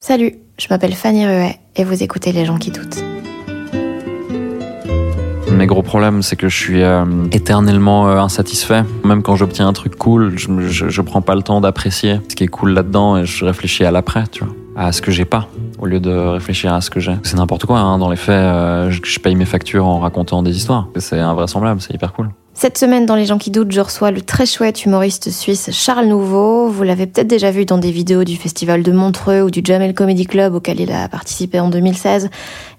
Salut, je m'appelle Fanny Ruet et vous écoutez Les gens qui doutent. Mes gros problèmes, c'est que je suis euh, éternellement euh, insatisfait. Même quand j'obtiens un truc cool, je, je, prends pas le temps d'apprécier ce qui est cool là-dedans et je réfléchis à l'après, tu vois, à ce que j'ai pas, au lieu de réfléchir à ce que j'ai. C'est n'importe quoi, hein. dans les faits, euh, je paye mes factures en racontant des histoires. C'est invraisemblable, c'est hyper cool. Cette semaine, dans Les gens qui doutent, je reçois le très chouette humoriste suisse Charles Nouveau. Vous l'avez peut-être déjà vu dans des vidéos du Festival de Montreux ou du Jamel Comedy Club auquel il a participé en 2016.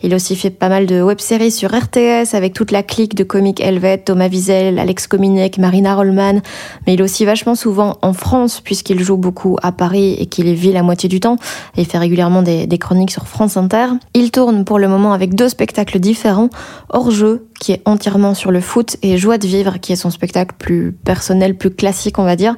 Il aussi fait pas mal de web-séries sur RTS avec toute la clique de comiques helvètes, Thomas Wiesel, Alex Kominek, Marina Rollman. Mais il est aussi vachement souvent en France puisqu'il joue beaucoup à Paris et qu'il vit la moitié du temps et fait régulièrement des, des chroniques sur France Inter. Il tourne pour le moment avec deux spectacles différents, Hors jeu, qui est entièrement sur le foot, et Joie de vivre, qui est son spectacle plus personnel, plus classique, on va dire.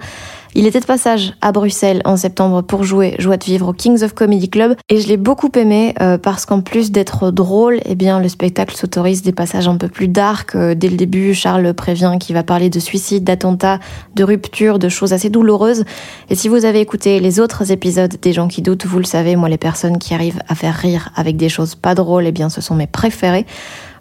Il était de passage à Bruxelles en septembre pour jouer Joie de vivre au Kings of Comedy Club, et je l'ai beaucoup aimé euh, parce qu'en plus d'être drôle, eh bien le spectacle s'autorise des passages un peu plus dark. Euh, dès le début, Charles prévient qu'il va parler de suicide, d'attentat, de rupture, de choses assez douloureuses. Et si vous avez écouté les autres épisodes des gens qui doutent, vous le savez, moi les personnes qui arrivent à faire rire avec des choses pas drôles, eh bien ce sont mes préférés.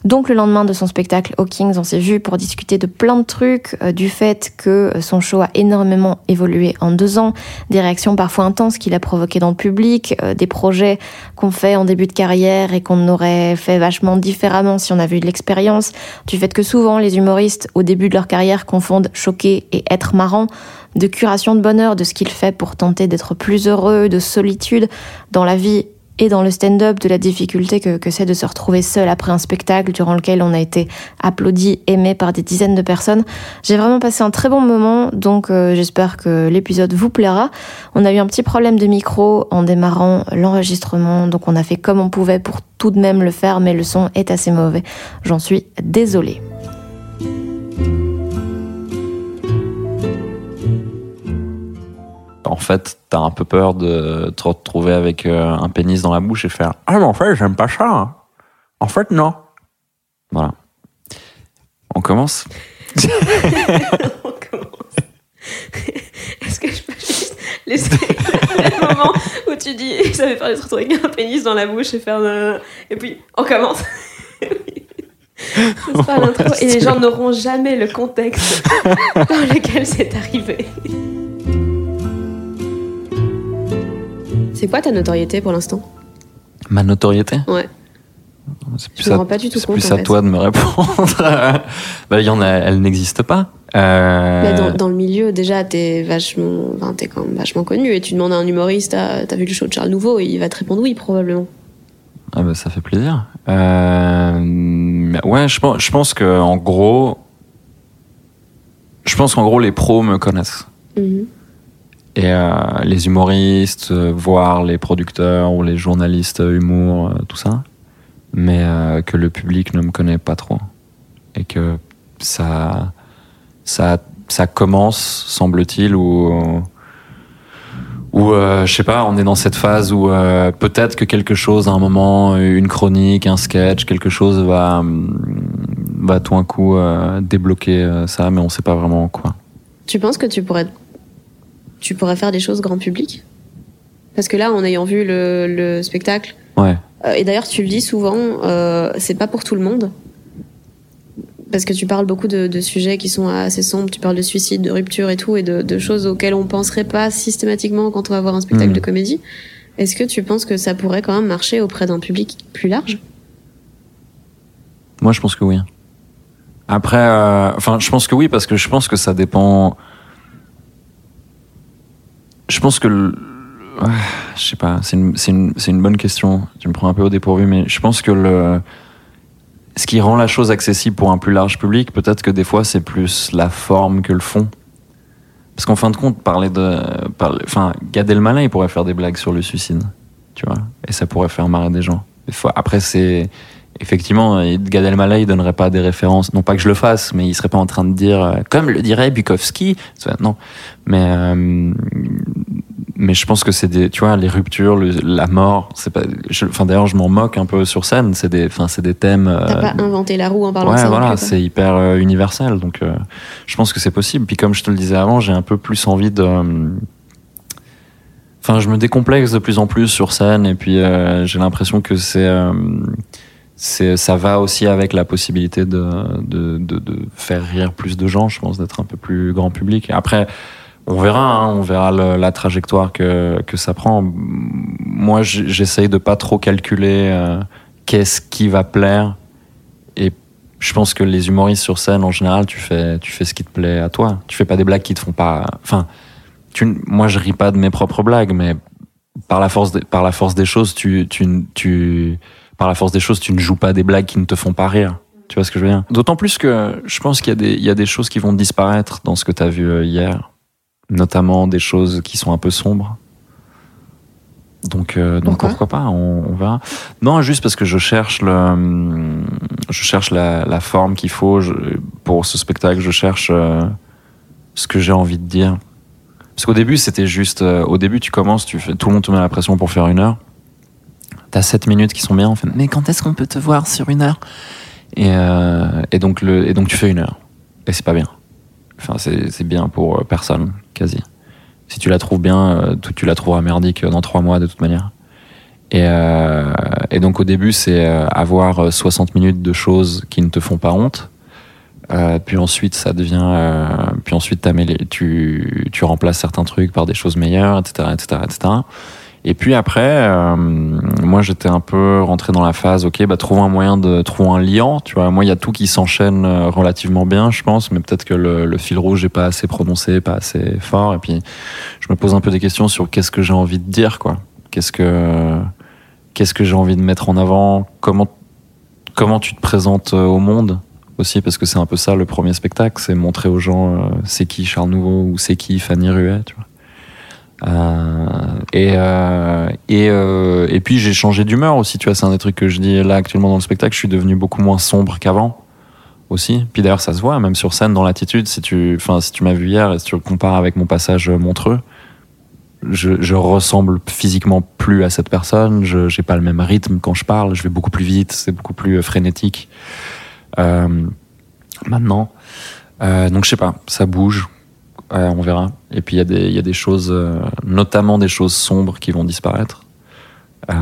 Donc le lendemain de son spectacle au Kings, on s'est vu pour discuter de plein de trucs, euh, du fait que euh, son show a énormément évolué en deux ans, des réactions parfois intenses qu'il a provoquées dans le public, euh, des projets qu'on fait en début de carrière et qu'on aurait fait vachement différemment si on avait eu de l'expérience, du fait que souvent les humoristes au début de leur carrière confondent choquer et être marrant, de curation de bonheur, de ce qu'il fait pour tenter d'être plus heureux, de solitude dans la vie et dans le stand-up de la difficulté que, c'est de se retrouver seul après un spectacle durant lequel on a été applaudi, aimé par des dizaines de personnes. J'ai vraiment passé un très bon moment, donc euh, j'espère que l'épisode vous plaira. On a eu un petit problème de micro en démarrant l'enregistrement, donc on a fait comme on pouvait pour tout de même le faire, mais le son est assez mauvais. J'en suis désolée. En fait, t'as un peu peur de te retrouver avec euh, un pénis dans la bouche et faire Ah, mais en fait, j'aime pas ça. hein. En fait, non. Voilà. On commence? On commence. Est-ce que je peux juste laisser le moment où tu dis ça fait peur de se retrouver avec un pénis dans la bouche et faire et puis on commence. L'intro et les gens n'auront jamais le contexte dans lequel c'est arrivé. C'est quoi ta notoriété pour l'instant Ma notoriété Ouais. C'est me rends pas du tout compte, plus à fait. toi de me répondre. bah, y en a, elle n'existe pas. Euh, Bah, dans, dans le milieu, déjà, t'es vachement, quand même vachement connu et tu demandes à un humoriste, ah, t'as vu le show de Charles Nouveau et il va te répondre oui, probablement. Ah bah, ça fait plaisir. Euh, mais ouais, je pense, je pense que en gros, je pense qu'en gros les pros me connaissent Mhm. Et euh, les humoristes, euh, voire les producteurs ou les journalistes euh, humour, tout ça, mais que le public ne me connaît pas trop et que ça, ça, ça commence, semble-t-il, ou ou euh, je sais pas, on est dans cette phase où peut-être que quelque chose à un moment, une chronique, un sketch, quelque chose va va tout un coup débloquer ça, mais on sait pas vraiment quoi. Tu penses que tu pourrais, tu pourrais faire des choses grand public? Parce que là, en ayant vu le, le spectacle, Ouais. euh, et d'ailleurs tu le dis souvent, euh, c'est pas pour tout le monde. parce que tu parles beaucoup de, de, sujets qui sont assez sombres, tu parles de suicide, de rupture et tout, et de, de choses auxquelles on penserait pas systématiquement quand on va voir un spectacle mmh. de comédie. Est-ce que tu penses que ça pourrait quand même marcher auprès d'un public plus large? Moi, je pense que oui. Après, euh, enfin, je pense que oui parce que je pense que ça dépend. Je pense que, le... je sais pas, c'est une, une, une, bonne question. Tu me prends un peu au dépourvu, mais je pense que le ce qui rend la chose accessible pour un plus large public, peut-être que des fois c'est plus la forme que le fond. Parce qu'en fin de compte, parler de. Parler, enfin, Gad Elmaleh, il pourrait faire des blagues sur le suicide. Tu vois Et ça pourrait faire marrer des gens. Après, c'est. Effectivement, Gad Elmaleh, il donnerait pas des références. Non pas que je le fasse, mais il serait pas en train de dire, euh, comme le dirait Bukowski. Non. Mais. Euh, mais je pense que c'est des, tu vois, les ruptures, la mort, c'est pas, enfin d'ailleurs je m'en moque un peu sur scène, c'est des, enfin c'est des thèmes. Euh, T'as pas inventé la roue en parlant de ça. voilà, c'est hyper euh, universel, donc euh, je pense que c'est possible. Puis comme je te le disais avant, j'ai un peu plus envie de, enfin je me décomplexe de plus en plus sur scène, et puis j'ai l'impression que c'est, ça va aussi avec la possibilité de, de, de, de faire rire plus de gens, je pense, d'être un peu plus grand public. Après on verra, hein, on verra la trajectoire que, que ça prend. Moi, j'essaye de pas trop calculer euh, qu'est-ce qui va plaire. Et je pense que les humoristes sur scène, en général, tu fais, tu fais ce qui te plaît à toi. Tu fais pas des blagues qui te font pas. Enfin, tu, moi, je ris pas de mes propres blagues, mais par la force, par la force des choses, tu, tu, tu, par la force des choses, tu ne joues pas des blagues qui ne te font pas rire. Tu vois ce que je veux dire? D'autant plus que je pense qu'il y, a des, il y a des choses qui vont disparaître dans ce que tu as vu euh, hier notamment des choses qui sont un peu sombres. Donc, euh, donc pourquoi, pas? On, verra. Non, juste parce que je cherche le, je cherche la, la forme qu'il faut pour ce spectacle. Je cherche euh, ce que j'ai envie de dire. Parce qu'au début, c'était juste. Euh, au début, tu commences, tu fais, tout le monde te met la pression pour faire une heure. T'as 7 minutes qui sont bien. En fait, mais quand est-ce qu'on peut te voir sur une heure? Et, et donc tu fais une heure. Et c'est pas bien. Enfin, c'est bien pour personne quasi. Si tu la trouves bien, euh, tu la trouveras merdique dans trois mois de toute manière. Et, euh, donc au début, c'est euh, avoir 60 minutes de choses qui ne te font pas honte. puis ensuite, ça devient. puis ensuite, tu, tu remplaces certains trucs par des choses meilleures, etc., etc., etc. Et puis après, euh, moi j'étais un peu rentré dans la phase, ok, bah trouver un moyen de trouver un liant, tu vois. Moi il y a tout qui s'enchaîne euh, relativement bien, je pense, mais peut-être que le, le, fil rouge est pas assez prononcé, pas assez fort. Et puis je me pose un peu des questions sur qu'est-ce que j'ai envie de dire, quoi. Qu'est-ce que qu'est-ce que j'ai envie de mettre en avant? Comment comment tu te présentes euh, au monde aussi? Parce que c'est un peu ça le premier spectacle, c'est montrer aux gens c'est qui Charles Nouveau ou c'est qui Fanny Ruet, tu vois. Euh, et euh, et, euh, et puis j'ai changé d'humeur aussi, tu vois, c'est un des trucs que je dis là actuellement dans le spectacle, je suis devenu beaucoup moins sombre qu'avant aussi. Puis d'ailleurs ça se voit même sur scène dans l'attitude. Si tu, enfin si tu m'as vu hier et si tu le compares avec mon passage montreux, je, je ressemble physiquement plus à cette personne. Je j'ai pas le même rythme quand je parle. Je vais beaucoup plus vite, c'est beaucoup plus frénétique. Euh, maintenant, euh, donc je sais pas, ça bouge on verra. Et puis il y, y, a des choses, euh, notamment des choses sombres qui vont disparaître. Euh,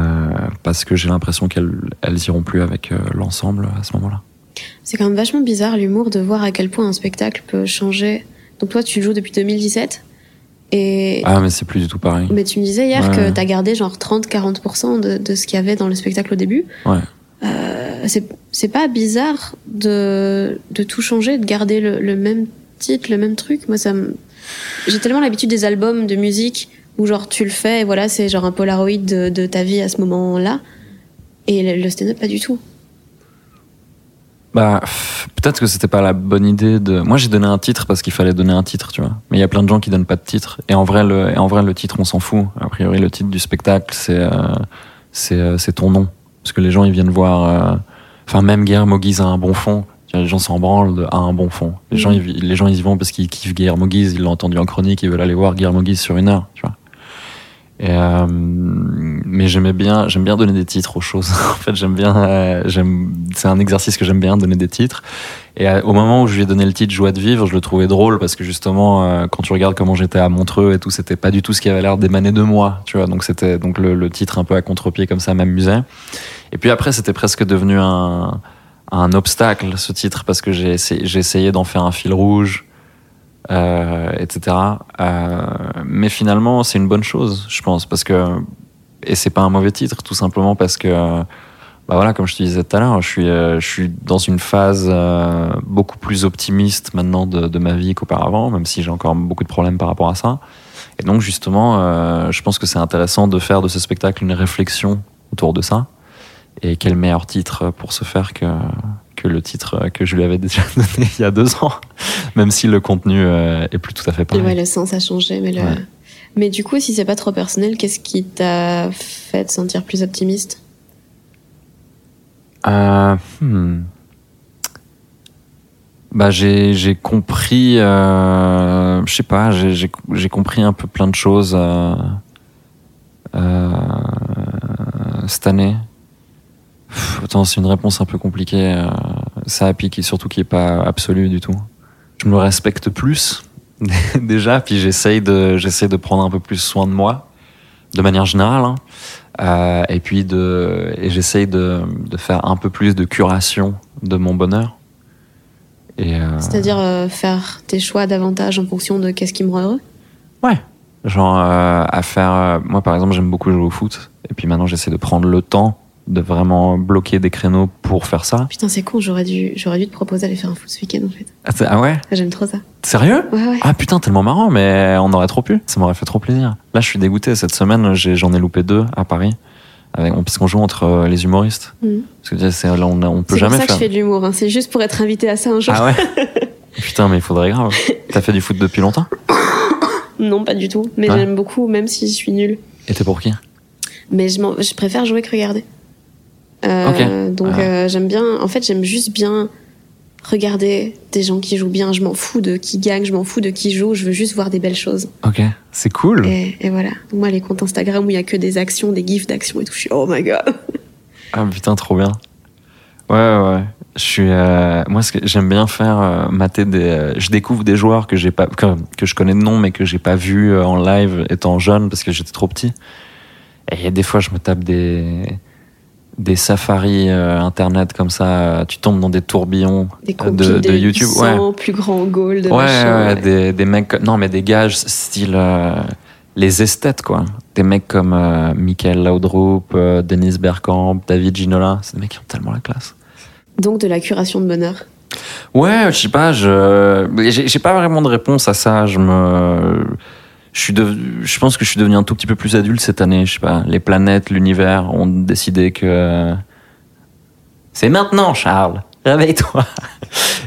parce que j'ai l'impression qu'elles elles iront plus avec euh, l'ensemble à ce moment-là. C'est quand même vachement bizarre l'humour de voir à quel point un spectacle peut changer. Donc toi, tu joues depuis 2017 et... Ah mais c'est plus du tout pareil. Mais tu me disais hier que tu as gardé genre 30-40% de, de, ce qu'il y avait dans le spectacle au début. Ouais. C'est pas bizarre de, de tout changer, de garder le, le même titre, le même truc. Moi, ça J'ai tellement l'habitude des albums de musique où genre tu le fais et voilà, c'est genre un polaroid de, ta vie à ce moment-là. Et le, stand-up, pas du tout. Bah, peut-être que c'était pas la bonne idée de. Moi, j'ai donné un titre parce qu'il fallait donner un titre, tu vois. Mais il y a plein de gens qui donnent pas de titre. Et en vrai, le, et en vrai, le titre, on s'en fout. A priori, le titre du spectacle, c'est euh, euh, c'est ton nom. Parce que les gens, ils viennent voir. Euh, enfin, même Guillermo Guise a un bon fond les gens s'en branlent à un bon fond. Les, gens, mm. ils, les gens, ils y vont parce qu'ils kiffent Guillermo Guise, ils l'ont entendu en chronique, ils veulent aller voir Guillermo Guise sur une heure, tu vois. Et euh, mais j'aimais bien, j'aime bien donner des titres aux choses. en fait, j'aime bien, euh, j'aime, c'est un exercice que j'aime bien donner des titres. Et euh, au moment où je lui ai donné le titre Joie de vivre, je le trouvais drôle parce que justement, quand tu regardes comment j'étais à Montreux et tout, c'était pas du tout ce qui avait l'air d'émaner de moi, tu vois. Donc c'était donc le, le, titre un peu à contre-pied comme ça m'amusait. Et puis après, c'était presque devenu un un obstacle ce titre parce que j'ai essayé, d'en faire un fil rouge, euh, etc. Euh, mais finalement, c'est une bonne chose, je pense, parce que et c'est pas un mauvais titre, tout simplement parce que bah voilà, comme je te disais tout à l'heure, je suis, euh, je suis dans une phase euh, beaucoup plus optimiste maintenant de, de ma vie qu'auparavant, même si j'ai encore beaucoup de problèmes par rapport à ça. Et donc justement, euh, je pense que c'est intéressant de faire de ce spectacle une réflexion autour de ça. Et quel meilleur titre pour ce faire que, que le titre que je lui avais déjà donné il y a deux ans, même si le contenu euh, est plus tout à fait pareil. ouais, le sens a changé, mais le. Ouais. Mais du coup, si c'est pas trop personnel, qu'est-ce qui t'a fait te sentir plus optimiste? Euh, hmm. Bah j'ai compris, euh, je sais pas, j'ai compris un peu plein de choses euh, cette année. Pff, Attends, c'est une réponse un peu compliquée. euh, ça pique et surtout qui est pas absolue du tout. Je me respecte plus déjà, puis j'essaye de j'essaie de prendre un peu plus soin de moi, de manière générale. hein. Euh, et puis de et j'essaye de, de faire un peu plus de curation de mon bonheur. Euh, C'est-à-dire euh, faire tes choix davantage en fonction de qu'est-ce qui me rend heureux? Ouais, genre à faire. moi par exemple, j'aime beaucoup jouer au foot. Et puis maintenant, j'essaie de prendre le temps de vraiment bloquer des créneaux pour faire ça. Putain, c'est con, j'aurais dû, j'aurais dû te proposer d'aller faire un foot ce week-end en fait. Ah, ah ouais, J'aime trop ça. sérieux? Ouais, ouais. Ah putain, tellement marrant, mais on aurait trop pu. Ça m'aurait fait trop plaisir. Là, je suis dégoûté. Cette semaine, j'ai- j'en ai, loupé deux à Paris. Avec, parce qu'on joue entre euh, les humoristes. Mhm. Parce que c'est- là, on, on peut C'est pour ça que je fais de l'humour, hein. c'est juste pour être invité à ça un jour. Ah ouais? Putain, mais il faudrait grave. T'as fait du foot depuis longtemps? Non, pas du tout, mais Ouais. j'aime beaucoup, même si je suis nulle. Et t'es pour qui? Mais je, je préfère jouer que regarder. Euh, Donc Ah. euh, j'aime bien, en fait j'aime juste bien regarder des gens qui jouent bien. Je m'en fous de qui gagne, je m'en fous de qui joue, je veux juste voir des belles choses. Ok, c'est cool. Et, et voilà. Moi les comptes Instagram où il y a que des actions, des gifs d'actions et tout, je suis oh my god. Ah putain, trop bien. Ouais, ouais, ouais. Je suis, euh, moi, ce que j'aime bien faire, euh, mater des. euh, je découvre des joueurs que j'ai pas, que, que je connais de nom, mais que j'ai pas vu en live étant jeune parce que j'étais trop petit. Et des fois, je me tape des des safaris euh, internet comme ça. euh, Tu tombes dans des tourbillons Des euh, de, de, YouTube. Ouais. 800 plus grands gold. Ouais, machin, ouais, ouais. Des, des mecs, non mais des gars style euh, les esthètes quoi. Des mecs comme euh, Michael Laudrup, euh, Denis Bergkamp, David Ginola, c'est des mecs qui ont tellement la classe. Donc de la curation de bonheur. Ouais, je sais pas, je j'ai j'ai pas vraiment de réponse à ça. Je me je suis de... je pense que je suis devenu un tout petit peu plus adulte cette année, je sais pas, les planètes, l'univers ont décidé que c'est maintenant Charles, réveille-toi.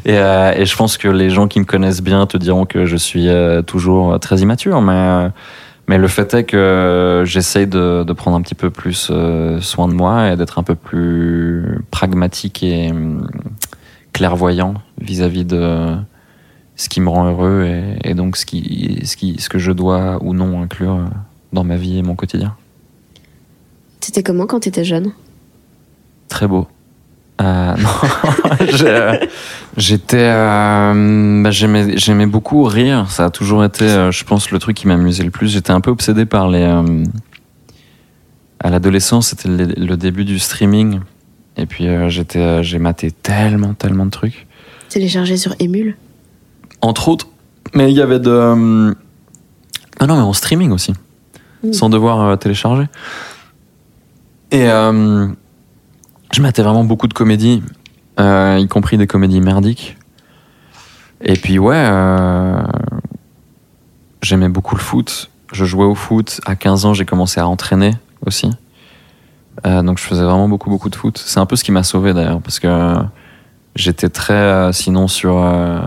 Et, euh, et je pense que les gens qui me connaissent bien te diront que je suis euh, toujours très immature, mais euh, mais le fait est que j'essaye de, de prendre un petit peu plus euh, soin de moi et d'être un peu plus pragmatique et hum, clairvoyant vis-à-vis de ce qui me rend heureux et, et donc ce, qui, ce, qui, ce que je dois ou non inclure dans ma vie et mon quotidien. T'étais comment quand t'étais jeune? Très beau. Euh, non, j'ai- j'étais, euh, bah, j'aimais, j'aimais beaucoup rire. Ça a toujours été, euh, je pense, le truc qui m'amusait le plus. J'étais un peu obsédé par les. euh, à l'adolescence, c'était le, le début du streaming, et puis euh, j'étais, euh, j'ai maté tellement, tellement de trucs. Téléchargé sur Emule? Entre autres, mais il y avait de. euh, Ah non, mais en streaming aussi, Mm. sans devoir euh, télécharger. Et euh, je matais vraiment beaucoup de comédies, euh, y compris des comédies merdiques. Et puis ouais, euh, j'aimais beaucoup le foot. Je jouais au foot. À 15 ans, j'ai commencé à entraîner aussi. Euh, donc je faisais vraiment beaucoup, beaucoup de foot. C'est un peu ce qui m'a sauvé d'ailleurs, parce que j'étais très, sinon, sur euh,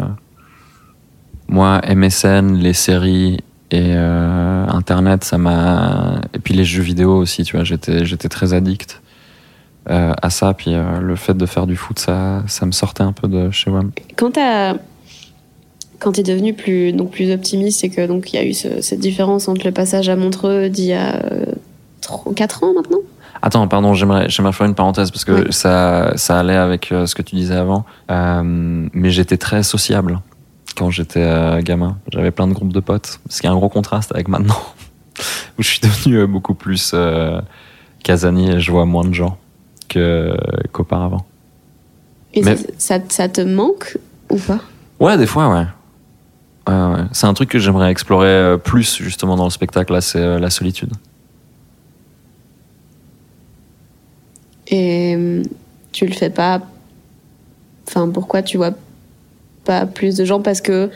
moi, MSN, les séries et euh, Internet, ça m'a. Et puis les jeux vidéo aussi, tu vois, j'étais, j'étais très addict euh, à ça. Puis euh, le fait de faire du foot, ça, ça me sortait un peu de chez WAM. Quand t'as quand t'es devenu plus donc plus optimiste, c'est que donc il y a eu ce- cette différence entre le passage à Montreux d'il y a 4 ans maintenant? Attends, pardon, j'aimerais, j'aimerais faire une parenthèse parce que Ouais. ça, ça allait avec ce que tu disais avant. Mais j'étais très sociable quand j'étais euh, gamin. J'avais plein de groupes de potes, ce qui est un gros contraste avec maintenant, où je suis devenu euh, beaucoup plus euh, casanier et je vois moins de gens que, qu'auparavant. Et Mais- ça, te manque ou pas? Ouais, des fois, ouais. Ouais, ouais. C'est un truc que j'aimerais explorer euh, plus justement dans le spectacle, là, c'est euh, la solitude. Et euh, tu le fais pas? Enfin, pourquoi tu vois pas plus de gens Parce que.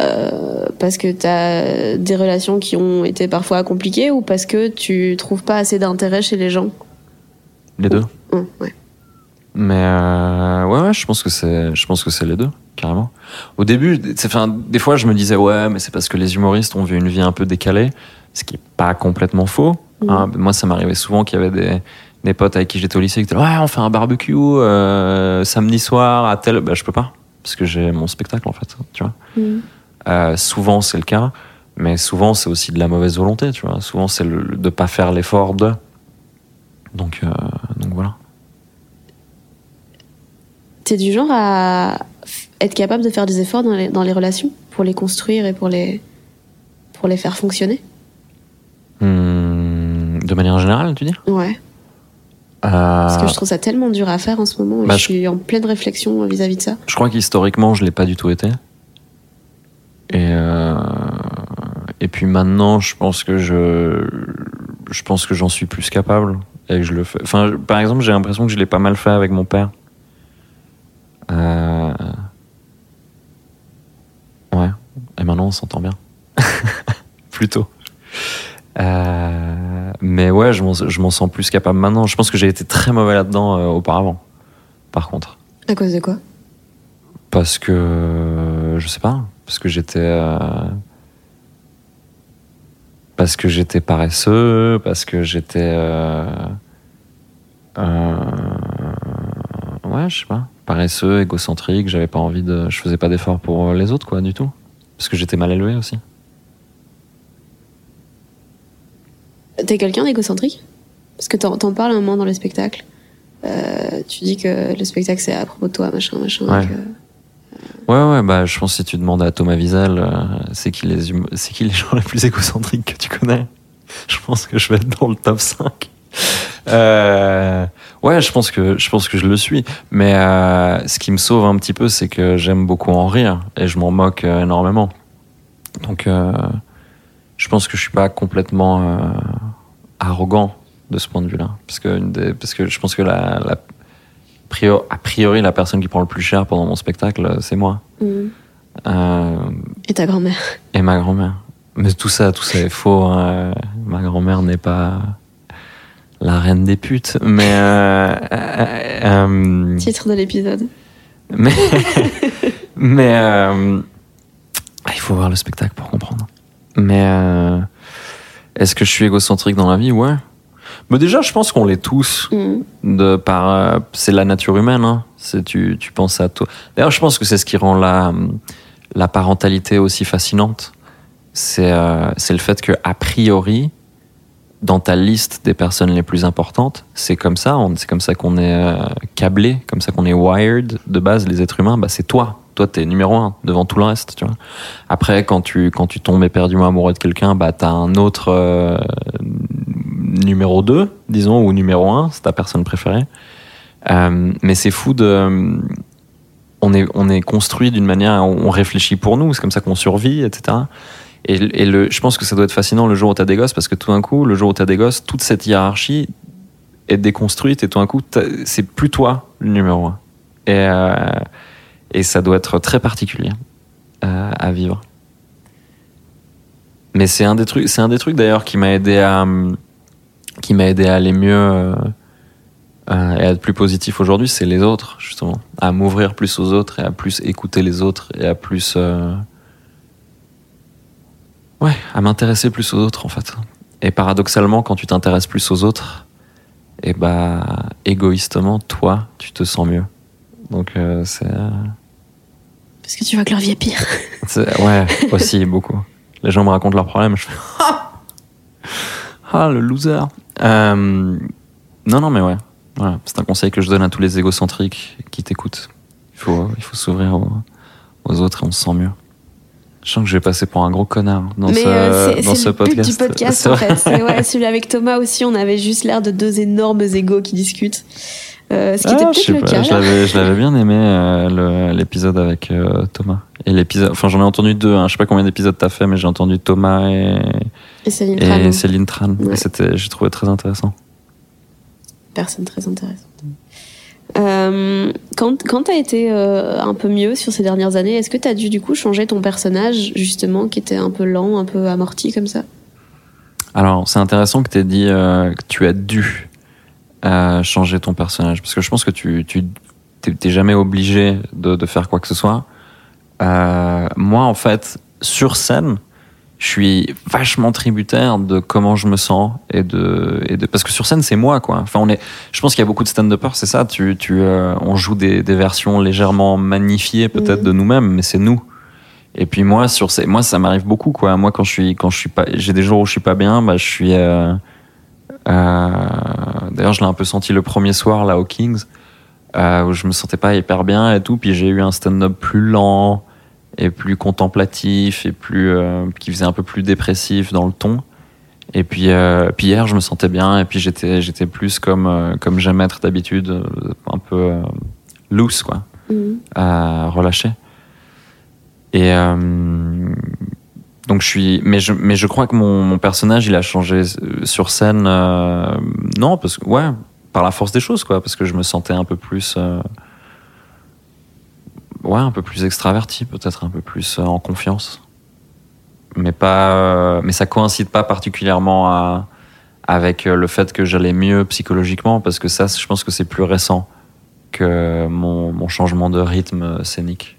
euh, parce que t'as des relations qui ont été parfois compliquées ou parce que tu trouves pas assez d'intérêt chez les gens? Les deux. Ouais. Mais euh, ouais, ouais, je pense que c'est, je pense que c'est les deux, carrément. Au début, enfin, des fois, je me disais ouais, mais c'est parce que les humoristes ont vu une vie un peu décalée, ce qui est pas complètement faux. hein. Moi, ça m'arrivait souvent qu'il y avait des, des potes avec qui j'étais au lycée qui étaient ouais, on fait un barbecue euh, samedi soir à tel, bah je peux pas parce que j'ai mon spectacle en fait, tu vois. Mm. Euh, souvent c'est le cas, mais souvent c'est aussi de la mauvaise volonté, tu vois. Souvent c'est le, de pas faire l'effort de. Donc, euh, donc voilà. T'es du genre à être capable de faire des efforts dans les, dans les relations pour les construire et pour les, pour les faire fonctionner? Hmm, de manière générale, tu dis? Ouais. Parce que Euh, je trouve ça tellement dur à faire en ce moment Bah, je suis en pleine réflexion vis-à-vis de ça. Je crois qu'historiquement, je l'ai pas du tout été. Et, euh, et puis maintenant, je pense que je, je pense que j'en suis plus capable et que je le fais. Enfin, par exemple, j'ai l'impression que je l'ai pas mal fait avec mon père. Euh, Ouais. Et maintenant, on s'entend bien. Plutôt. Euh, Mais ouais, je m'en sens plus capable maintenant. Je pense que j'ai été très mauvais là-dedans euh, auparavant. Par contre. À cause de quoi? Parce que je sais pas, parce que j'étais euh, parce que j'étais paresseux, parce que j'étais ouais, je sais pas, paresseux, égocentrique, j'avais pas envie de je faisais pas d'efforts pour les autres quoi du tout. Parce que j'étais mal élevé aussi. T'es quelqu'un d'égocentrique? Parce que t'en t'en parles un moment dans le spectacle. Euh, tu dis que le spectacle c'est à propos de toi, machin, machin. Ouais. que- Ouais ouais, bah je pense que si tu demandes à Thomas Wiesel, euh, c'est qui les hum- c'est qui les gens les plus égocentriques que tu connais Je pense que je vais être dans le top 5. Euh, ouais, je pense que je pense que je le suis. Mais euh, ce qui me sauve un petit peu, c'est que j'aime beaucoup en rire et je m'en moque euh, énormément. Donc, euh, je pense que je suis pas complètement euh, arrogant de ce point de vue-là, parce que une des- parce que je pense que la, la priori, a priori la personne qui prend le plus cher pendant mon spectacle, c'est moi Mhm. Euh, Et ta grand-mère. et ma grand-mère. Mais tout ça, tout ça est faux. hein. Ma grand-mère n'est pas la reine des putes, mais euh, Titre de l'épisode. mais mais euh, il faut voir le spectacle pour comprendre. Mais euh, est-ce que je suis égocentrique dans la vie? Ouais. Mais déjà, je pense qu'on l'est tous. Mhm. De par, euh, c'est la nature humaine. Hein. C'est tu, tu penses à toi. D'ailleurs, je pense que c'est ce qui rend la la parentalité aussi fascinante. C'est euh, c'est le fait que a priori, dans ta liste des personnes les plus importantes, c'est comme ça. C'est comme ça qu'on est euh, câblé, comme ça qu'on est wired de base. Les êtres humains, bah c'est toi. Toi, t'es numéro un devant tout le reste. Tu vois. Après, quand tu quand tu tombes éperdument amoureux de quelqu'un, bah t'as un autre euh, numéro 2, disons, ou numéro 1, c'est ta personne préférée. Euh, mais c'est fou de. On est, on est construit d'une manière, on réfléchit pour nous, c'est comme ça qu'on survit, etc. Et, le, je pense que ça doit être fascinant le jour où t'as des gosses, parce que tout d'un coup, le jour où t'as des gosses, toute cette hiérarchie est déconstruite, et tout d'un coup, c'est plus toi le numéro 1. Et, euh, et ça doit être très particulier euh, à vivre. Mais c'est un des trucs, c'est un des trucs d'ailleurs qui m'a aidé à, qui m'a aidé à aller mieux euh, euh, et à être plus positif aujourd'hui, c'est les autres justement, à m'ouvrir plus aux autres et à plus écouter les autres et à plus, euh, ouais, à m'intéresser plus aux autres en fait. Et paradoxalement, quand tu t'intéresses plus aux autres, et bah égoïstement, toi, tu te sens mieux. Donc euh, c'est euh, Parce que tu vois que leur vie est pire. Ouais, aussi, beaucoup. Les gens me racontent leurs problèmes, je fais Ah, le loser Euh, Non, non, mais ouais. Voilà. C'est un conseil que je donne à tous les égocentriques qui t'écoutent. Il faut, il faut s'ouvrir aux, aux autres et on se sent mieux. Je sens que je vais passer pour un gros connard dans Mais ce, euh, dans ce le podcast. but du podcast C'est en fait. C'est- Ouais, celui avec Thomas aussi, on avait juste l'air de deux énormes égos qui discutent. Euh, ce qui Ah, était sais peut-être le cas. je l'avais, bien aimé euh, l'épisode avec euh, Thomas. Et l'épisode, enfin j'en ai entendu deux. Hein, je sais pas combien d'épisodes t'as fait, mais j'ai entendu Thomas et, Et Céline et Tran, Céline Tran. Ouais. Et c'était, j'ai trouvé très intéressant. personne très intéressante. Euh, quand quand t'as été euh, un peu mieux sur ces dernières années, est-ce que t'as dû du coup changer ton personnage justement qui était un peu lent, un peu amorti comme ça? Alors c'est intéressant que tu aies dit euh, que tu as dû changer ton personnage parce que je pense que tu tu t'es jamais obligé de, faire quoi que ce soit. Moi en fait sur scène je suis vachement tributaire de comment je me sens et de, et de parce que sur scène c'est moi quoi. Enfin on est, je pense qu'il y a beaucoup de stand-uppers c'est ça? Tu, tu, euh, on joue des, des versions légèrement magnifiées peut-être Mhm. de nous-mêmes, mais c'est nous. Et puis moi sur ces, moi ça m'arrive beaucoup quoi. Moi quand je suis quand je suis pas, j'ai des jours où je suis pas bien, bah je suis. euh, euh, D'ailleurs je l'ai un peu senti le premier soir là au Kings euh, où je me sentais pas hyper bien et tout. Puis j'ai eu un stand-up plus lent et plus contemplatif et plus euh, qui faisait un peu plus dépressif dans le ton. Et puis, euh, puis hier, je me sentais bien et puis j'étais j'étais plus comme euh, comme j'aime être d'habitude, un peu loose quoi, Mhm. relâché. Et donc je suis, mais je mais je crois que mon, mon personnage il a changé sur scène. non parce que ouais, par la force des choses quoi, parce que je me sentais un peu plus. Ouais, un peu plus extraverti, peut-être un peu plus euh, en confiance. Mais pas, euh, mais ça coïncide pas particulièrement à- avec euh, le fait que j'allais mieux psychologiquement, parce que ça, je pense que c'est plus récent que mon, mon changement de rythme scénique.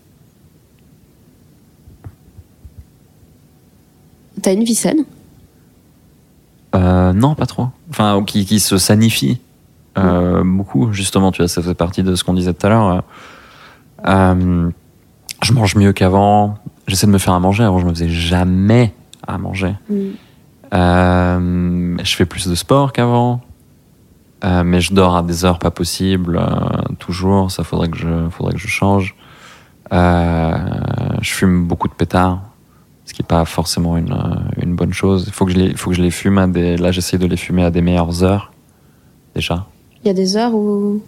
T'as une vie saine? Euh, non, pas trop. Enfin, qui, qui se sanifie euh, beaucoup, justement. Tu vois, ça fait partie de ce qu'on disait tout à l'heure. Euh, je mange mieux qu'avant. J'essaie de me faire à manger. Avant, je me faisais jamais à manger. Mhm. Euh, je fais plus de sport qu'avant. Euh, mais je dors à des heures pas possibles, euh, toujours. Ça faudrait que je, faudrait que je change. Je fume beaucoup de pétards, ce qui n'est pas forcément une, une bonne chose. Il faut que je les, il faut que je les fume à des. Là, j'essaie de les fumer à des meilleures heures, déjà. Il y a des heures où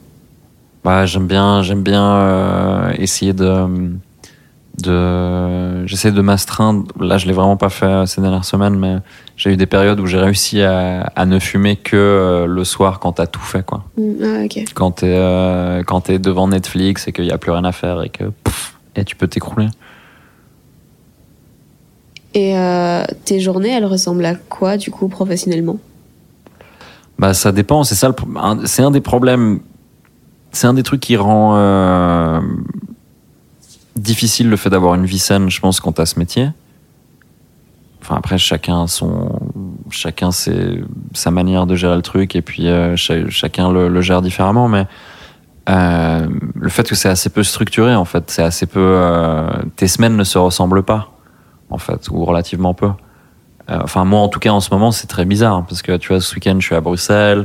Ouais, j'aime bien, j'aime bien euh, essayer de, de, j'essaie de m'astreindre. Là, je l'ai vraiment pas fait ces dernières semaines, mais j'ai eu des périodes où j'ai réussi à, à ne fumer que euh, le soir quand t'as tout fait, quoi. Mhm. Ah. Quand t'es, euh, quand t'es devant Netflix et qu'il y a plus rien à faire et que, pouf, et tu peux t'écrouler. Et euh, tes journées, elles ressemblent à quoi du coup professionnellement? Bah, ça dépend. C'est ça, c'est un des problèmes. C'est un des trucs qui rend euh, difficile le fait d'avoir une vie saine, je pense, quand t'as ce métier. Enfin, après, chacun son, chacun c'est sa manière de gérer le truc et puis euh, cha- chacun le, gère différemment. Mais euh, le fait que c'est assez peu structuré, en fait, c'est assez peu. tes semaines ne se ressemblent pas, en fait, ou relativement peu. Enfin, moi, en tout cas, en ce moment, c'est très bizarre parce que tu vois, ce week-end, je suis à Bruxelles.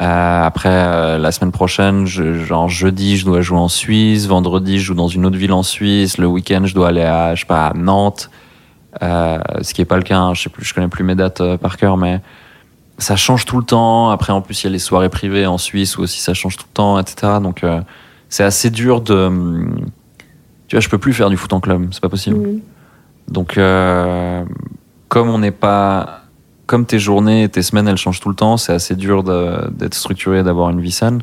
Euh, après, euh, la semaine prochaine, je, genre jeudi, je dois jouer en Suisse. Vendredi, je joue dans une autre ville en Suisse. Le week-end, je dois aller à, je sais pas, à Nantes. Euh, ce qui est pas le cas. hein. Je sais plus, je connais plus mes dates euh, par cœur, mais ça change tout le temps. Après, en plus, il y a les soirées privées en Suisse où aussi ça change tout le temps, etc. Donc, euh, c'est assez dur de. hum, Tu vois, je peux plus faire du foot en club. C'est pas possible. Mhm. Donc, euh, comme on n'est pas, comme tes journées et tes semaines, elles changent tout le temps, c'est assez dur d'être structuré, d'avoir une vie saine,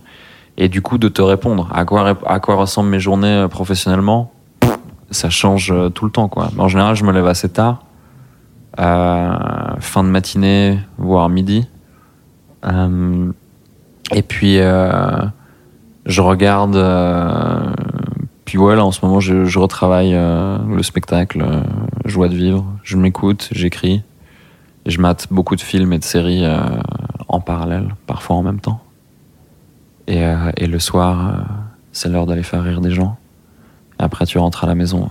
et du coup de te répondre. À quoi, à ressemblent mes journées euh, professionnellement? Ça change euh, tout le temps, quoi. En général, je me lève assez tard, euh, fin de matinée, voire midi, et puis je regarde. puis ouais, là en ce moment, je, je retravaille le spectacle, Joie de vivre. Je m'écoute, j'écris. Je mate beaucoup de films et de séries euh, en parallèle, parfois en même temps. Et, euh, et le soir, euh, c'est l'heure d'aller faire rire des gens. Et après, tu rentres à la maison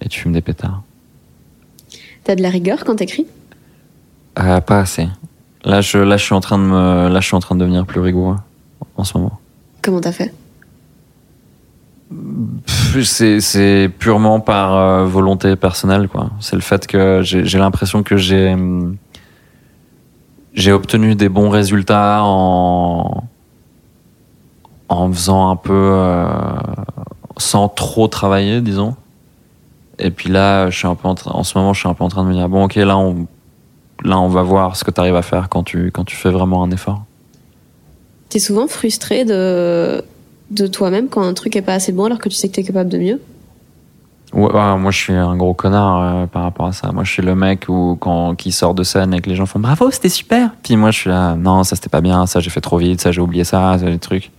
et tu fumes des pétards. T'as de la rigueur quand t'écris? Euh, pas assez. Là je, là, je suis en train de me, là, je suis en train de devenir plus rigoureux en ce moment. Comment t'as fait? C'est, purement par euh, volonté personnelle, quoi. C'est le fait que j'ai, l'impression que j'ai, hum, j'ai obtenu des bons résultats en, en faisant un peu euh, sans trop travailler, disons. Et puis là, je suis un peu en, en ce moment, je suis un peu en train de me dire bon, ok, là, on, là, on va voir ce que tu arrives à faire quand tu, quand tu fais vraiment un effort. T'es souvent frustré de, de toi-même quand un truc est pas assez bon alors que tu sais que t'es capable de mieux. Ouais, ouais, moi, je suis un gros connard euh, par rapport à ça. Moi, je suis le mec où, quand, qui sort de scène et que les gens font bravo, c'était super. Puis moi, je suis là, non, ça c'était pas bien, ça j'ai fait trop vite, ça j'ai oublié ça, ça, les trucs.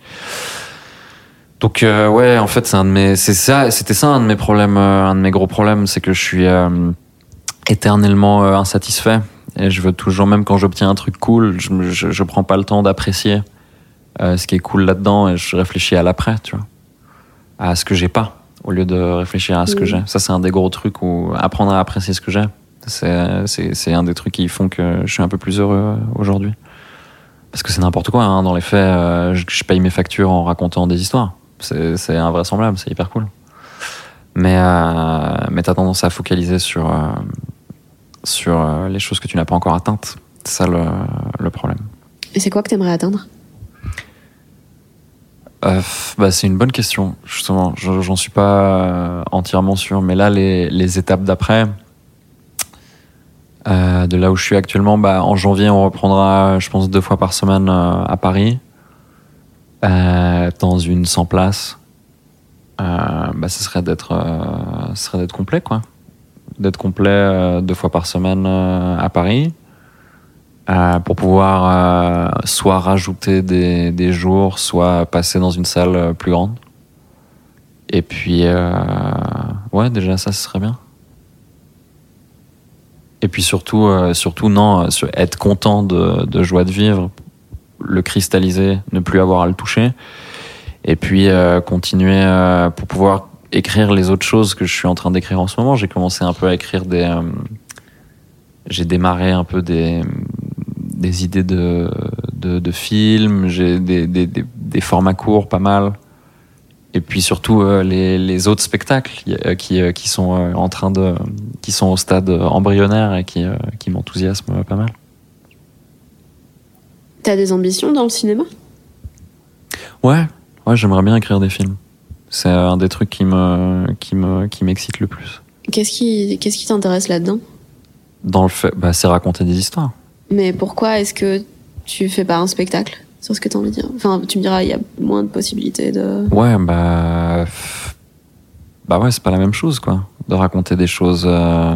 Donc euh, ouais, en fait, c'est c'est ça, c'était ça un de mes problèmes, euh, un de mes gros problèmes, c'est que je suis éternellement insatisfait et je veux toujours, même quand j'obtiens un truc cool, je, je, je prends pas le temps d'apprécier euh, ce qui est cool là-dedans et je réfléchis à l'après, tu vois, à ce que j'ai pas au lieu de réfléchir à ce que Mhm. j'ai. Ça, c'est un des gros trucs où apprendre à apprécier ce que j'ai. C'est, un des trucs qui font que je suis un peu plus heureux euh, aujourd'hui. Parce que c'est n'importe quoi, hein. dans les faits, euh, je, je paye mes factures en racontant des histoires. C'est, invraisemblable, c'est hyper cool. Mais, euh, mais t'as tendance à focaliser sur, euh, sur les choses que tu n'as pas encore atteintes. C'est ça le, le problème. Et c'est quoi que t'aimerais atteindre? Euh, bah, c'est une bonne question, justement. Je- J'en suis pas euh, entièrement sûr. Mais là, les, étapes d'après, euh, de là où je suis actuellement, bah, en janvier, on reprendra, je pense, deux fois par semaine euh, à Paris, dans une 100 places. Bah, ce serait d'être complet, quoi. D'être complet deux fois par semaine à Paris. Euh, pour pouvoir euh, soit rajouter des, des jours, soit passer dans une salle euh, plus grande. Et puis, euh, ouais, déjà ça, ce serait bien. Et puis surtout, euh, surtout non, euh, être content de, de joie de vivre, le cristalliser, ne plus avoir à le toucher. Et puis continuer pour pouvoir écrire les autres choses que je suis en train d'écrire en ce moment. J'ai commencé un peu à écrire des. euh, j'ai démarré un peu des, des idées de, de, de films, j'ai des, des, des, des formats courts pas mal. Et puis surtout euh, les, les autres spectacles qui, euh, qui, euh, qui sont en train de. qui sont au stade embryonnaire et qui, qui m'enthousiasment pas mal. T'as des ambitions dans le cinéma? Ouais, ouais, j'aimerais bien écrire des films. C'est un des trucs qui me, qui me, qui m'excite le plus. Qu'est-ce qui qu'est-ce qui t'intéresse là-dedans? Dans le fait, bah, c'est raconter des histoires. Mais pourquoi est-ce que tu fais pas un spectacle sur ce que t'as envie de dire? Enfin, tu me diras, il y a moins de possibilités de. Ouais, bah. Bah ouais, c'est pas la même chose, quoi. De raconter des choses euh,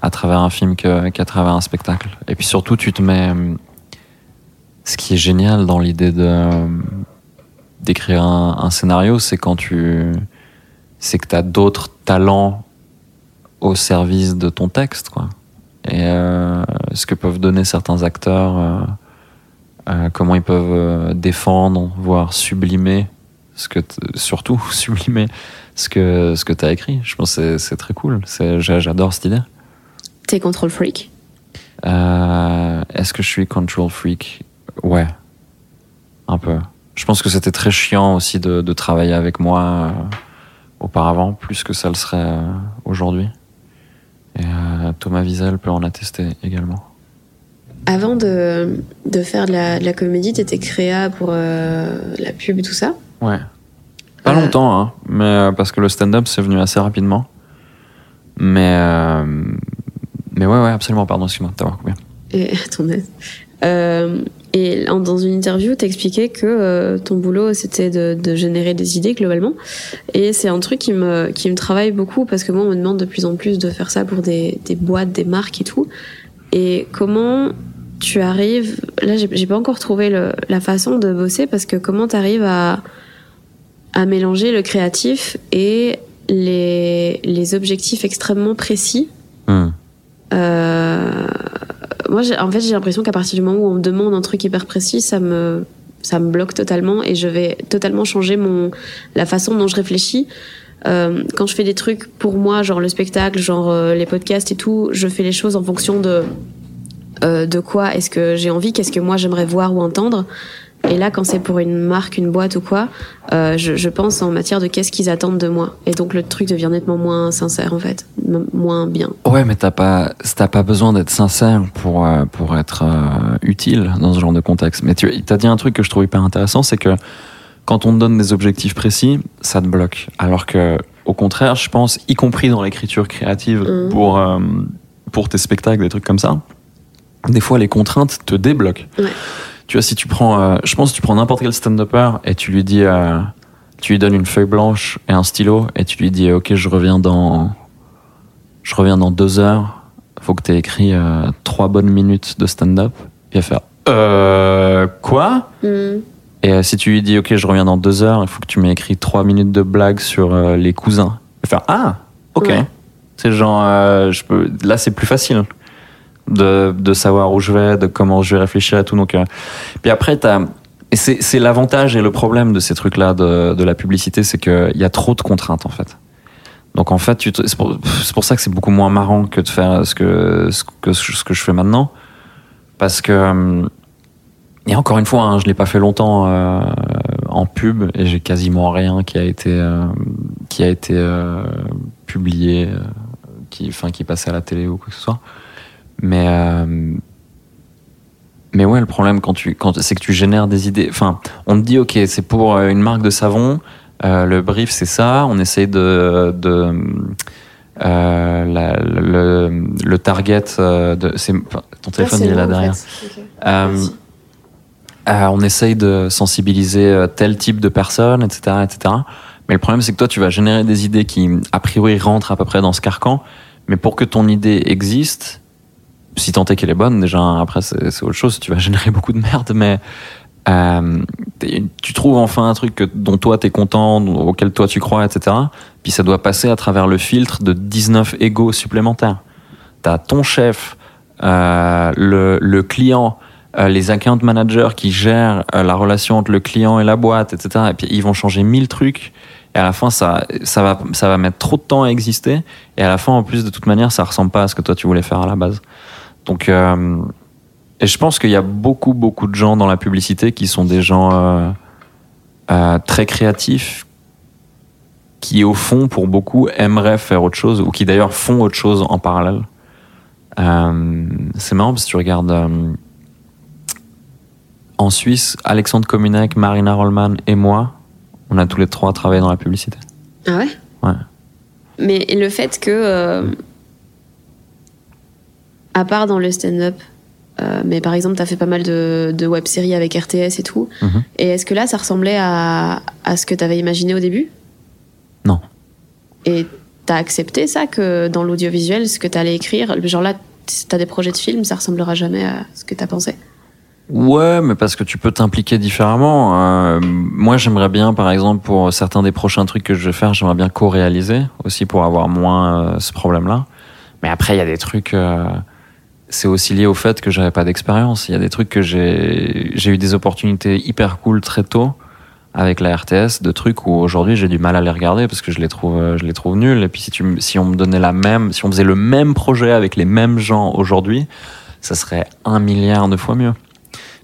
à travers un film qu'à travers un spectacle. Et puis surtout, tu te mets. euh, Ce qui est génial dans l'idée de euh, d'écrire un, un scénario, c'est quand tu. C'est que t'as d'autres talents au service de ton texte, quoi. Et euh, ce que peuvent donner certains acteurs. euh, euh, comment ils peuvent défendre, voire sublimer, ce que surtout sublimer ce que, ce que tu as écrit. Je pense que c'est- très cool. J'adore cette idée. T'es control freak? Euh, Est-ce que je suis control freak? Ouais, un peu. Je pense que c'était très chiant aussi de, de travailler avec moi euh, auparavant, plus que ça le serait euh, aujourd'hui. Et euh, Thomas Wiesel peut en attester également. Avant de, de faire de la, de la comédie, t'étais créa pour euh, la pub et tout ça? Ouais. Pas Euh, longtemps, hein, mais parce que le stand-up c'est venu assez rapidement. Mais mais ouais, ouais, absolument. Pardon, excuse-moi de t'avoir coupé. Et ton aise. Et en- dans une interview, t'expliquais que euh, ton boulot c'était de, de générer des idées globalement. Et c'est un truc qui me, qui me travaille beaucoup parce que moi on me demande de plus en plus de faire ça pour des, des boîtes, des marques et tout. Et comment tu arrives Là, j'ai j'ai pas encore trouvé le- la façon de bosser parce que comment t'arrives à à mélanger le créatif et les, les objectifs extrêmement précis Hmm. euh, moi, en fait, j'ai l'impression qu'à partir du moment où on me demande un truc hyper précis, ça me, ça me bloque totalement et je vais totalement changer mon, la façon dont je réfléchis. Euh, quand je fais des trucs pour moi, genre le spectacle, genre euh, les podcasts et tout, je fais les choses en fonction de, euh, de quoi est-ce que j'ai envie, qu'est-ce que moi j'aimerais voir ou entendre. Et là, quand c'est pour une marque, une boîte ou quoi, euh, je, je pense en matière de qu'est-ce qu'ils attendent de moi. Et donc le truc devient nettement moins sincère en fait, M- moins bien. Ouais, mais t'as pas t'as pas besoin d'être sincère pour euh, pour être euh, utile dans ce genre de contexte. Mais tu as dit un truc que je trouve hyper intéressant, c'est que quand on te donne des objectifs précis, ça te bloque. Alors que, au contraire, je pense, y compris dans l'écriture créative Mhm. pour, pour tes spectacles, des trucs comme ça, des fois les contraintes te débloquent. Ouais. Tu vois, si tu prends, euh, je pense, que tu prends n'importe quel stand-upper et tu lui dis, euh, tu lui donnes une feuille blanche et un stylo et tu lui dis, ok, je reviens dans, je reviens dans deux heures. Faut que tu aies écrit euh, trois bonnes minutes de stand-up. Il va faire, euh, quoi? Mm. Et euh, si tu lui dis, ok, je reviens dans deux heures, il faut que tu m'aies écrit trois minutes de blagues sur les cousins. Il va faire, ah, ok. Ouais. C'est genre, je peux, là, c'est plus facile de, de savoir où je vais, de comment je vais réfléchir et tout. Donc, euh, puis après, t'as, et c'est, l'avantage et le problème de ces trucs-là de, de la publicité, c'est qu'il y a trop de contraintes, en fait. Donc, en fait, c'est, pour, pour ça que c'est beaucoup moins marrant que de faire ce que, ce que, ce que je fais maintenant. Parce que, hum, et encore une fois, hein, je l'ai pas fait longtemps euh, en pub et j'ai quasiment rien qui a été euh, qui a été euh, publié, euh, qui enfin qui passait à la télé ou quoi que ce soit. Mais euh, mais ouais, le problème quand tu quand c'est que tu génères des idées. Enfin, on te dit ok, c'est pour euh, une marque de savon. euh, le brief c'est ça. On essaye de de euh, la- le, le target euh, de c'est enfin, ton téléphone Ah, il est là en derrière. fait. On essaye de sensibiliser tel type de personnes, etc., etc. Mais le problème, c'est que toi, tu vas générer des idées qui, a priori, rentrent à peu près dans ce carcan. Mais pour que ton idée existe, si tant est qu'elle est bonne, déjà, après, c'est autre chose. Tu vas générer beaucoup de merde, mais euh, tu trouves enfin un truc que, dont toi, t'es content, auquel toi, tu crois, etc. Puis ça doit passer à travers le filtre de 19 égos supplémentaires. T'as ton chef, euh, le, le client, euh, les account managers qui gèrent euh, la relation entre le client et la boîte, etc. Et puis ils vont changer mille trucs. Et à la fin, ça, ça, va, ça va mettre trop de temps à exister. Et à la fin, en plus, de toute manière, ça ressemble pas à ce que toi tu voulais faire à la base. Donc, euh, et je pense qu'il y a beaucoup, beaucoup de gens dans la publicité qui sont des gens euh, euh, très créatifs, qui au fond, pour beaucoup, aimeraient faire autre chose, ou qui d'ailleurs font autre chose en parallèle. C'est marrant parce que tu regardes en Suisse, Alexandre Kominek, Marina Rollman et moi, on a tous les trois travaillé dans la publicité. Ah ouais? Ouais. Mais le fait que, euh, à part dans le stand-up, euh, mais par exemple, tu as fait pas mal de, de web-séries avec RTS et tout, Mhm. et est-ce que là, ça ressemblait à, à ce que tu avais imaginé au début? Non. Et t'as accepté ça, que dans l'audiovisuel, ce que t'allais écrire, genre là, t'as des projets de films, ça ressemblera jamais à ce que t'as pensé? Ouais, mais parce que tu peux t'impliquer différemment. Euh, moi, j'aimerais bien, par exemple, pour certains des prochains trucs que je vais faire, j'aimerais bien co-réaliser aussi pour avoir moins euh, ce problème-là. Mais après, il y a des trucs. euh, c'est aussi lié au fait que j'avais pas d'expérience. Il y a des trucs que j'ai j'ai eu des opportunités hyper cool très tôt avec la RTS, de trucs où aujourd'hui j'ai du mal à les regarder parce que je les trouve euh, je les trouve nuls. Et puis si tu si on me donnait la même, si on faisait le même projet avec les mêmes gens aujourd'hui, ça serait un milliard de fois mieux.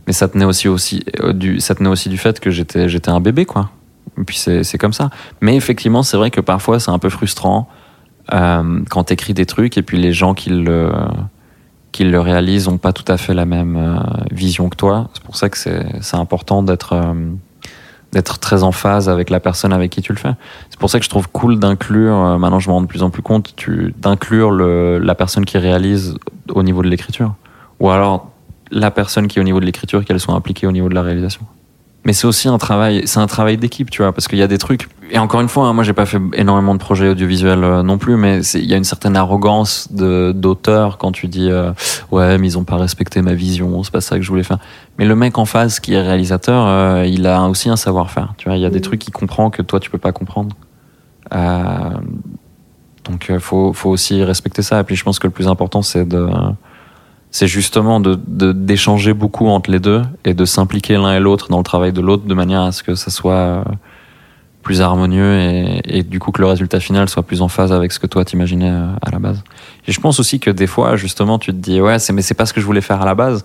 Mais ça tenait aussi, aussi, euh, du, ça tenait aussi du fait que j'étais, j'étais un bébé, quoi. Et puis c'est, c'est comme ça. Mais effectivement, c'est vrai que parfois c'est un peu frustrant euh, quand t'écris des trucs et puis les gens qui le, qui le réalisent ont pas tout à fait la même euh, vision que toi. C'est pour ça que c'est, important d'être, euh, d'être très en phase avec la personne avec qui tu le fais. C'est pour ça que je trouve cool d'inclure, euh, maintenant je me rends de plus en plus compte, d'inclure la personne qui réalise au niveau de l'écriture. Ou alors la personne qui est au niveau de l'écriture, qu'elle soit impliquée au niveau de la réalisation. Mais c'est aussi un travail, c'est un travail d'équipe, tu vois, parce qu'il y a des trucs. Et encore une fois, hein, moi j'ai pas fait énormément de projets audiovisuels euh, non plus, mais il y a une certaine arrogance d'auteur quand tu dis euh, ouais, mais ils ont pas respecté ma vision, c'est pas ça que je voulais faire. Mais le mec en face qui est réalisateur, euh, il a aussi un savoir-faire, tu vois. Il y a des Mhm. trucs qu'il comprend que toi tu peux pas comprendre. Euh, donc faut faut aussi respecter ça. Et puis je pense que le plus important c'est de c'est justement de de- d'échanger beaucoup entre les deux et de s'impliquer l'un et l'autre dans le travail de l'autre de manière à ce que ça soit euh, plus harmonieux et, et du coup que le résultat final soit plus en phase avec ce que toi t'imaginais euh, à la base. Et je pense aussi que des fois justement tu te dis ouais c'est mais c'est pas ce que je voulais faire à la base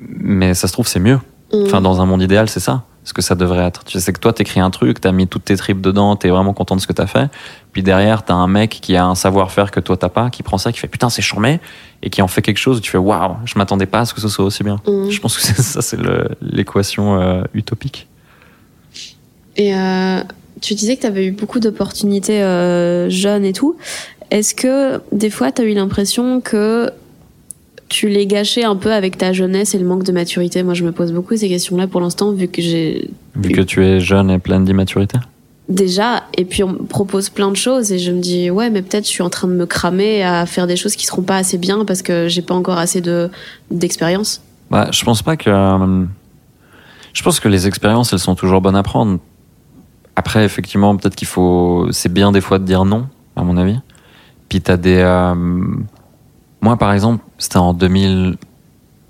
mais ça se trouve c'est mieux. Enfin, dans un monde idéal, c'est ça. Ce que ça devrait être. Tu sais que toi, t'écris un truc, t'as mis toutes tes tripes dedans, t'es vraiment content de ce que t'as fait. Puis derrière, t'as un mec qui a un savoir-faire que toi t'as pas, qui prend ça, qui fait putain, c'est charmé, et qui en fait quelque chose tu fais waouh, je m'attendais pas à ce que ce soit aussi bien. Mm. Je pense que c'est- ça, c'est l'équation euh, utopique. Et euh, tu disais que tu avais eu beaucoup d'opportunités euh, jeunes et tout. Est-ce que des fois, tu as eu l'impression que tu les gâchais un peu avec ta jeunesse et le manque de maturité Moi, je me pose beaucoup ces questions-là pour l'instant, vu que j'ai. Vu que tu es jeune et pleine d'immaturité Déjà, et puis on me propose plein de choses et je me dis, ouais, mais peut-être je suis en train de me cramer à faire des choses qui seront pas assez bien parce que j'ai pas encore assez de d'expérience. Bah, je pense pas que. euh, Je pense que les expériences, elles sont toujours bonnes à prendre. Après, effectivement, peut-être qu'il faut. C'est bien des fois de dire non, à mon avis. Puis t'as des. euh, Moi, par exemple, c'était en 2000.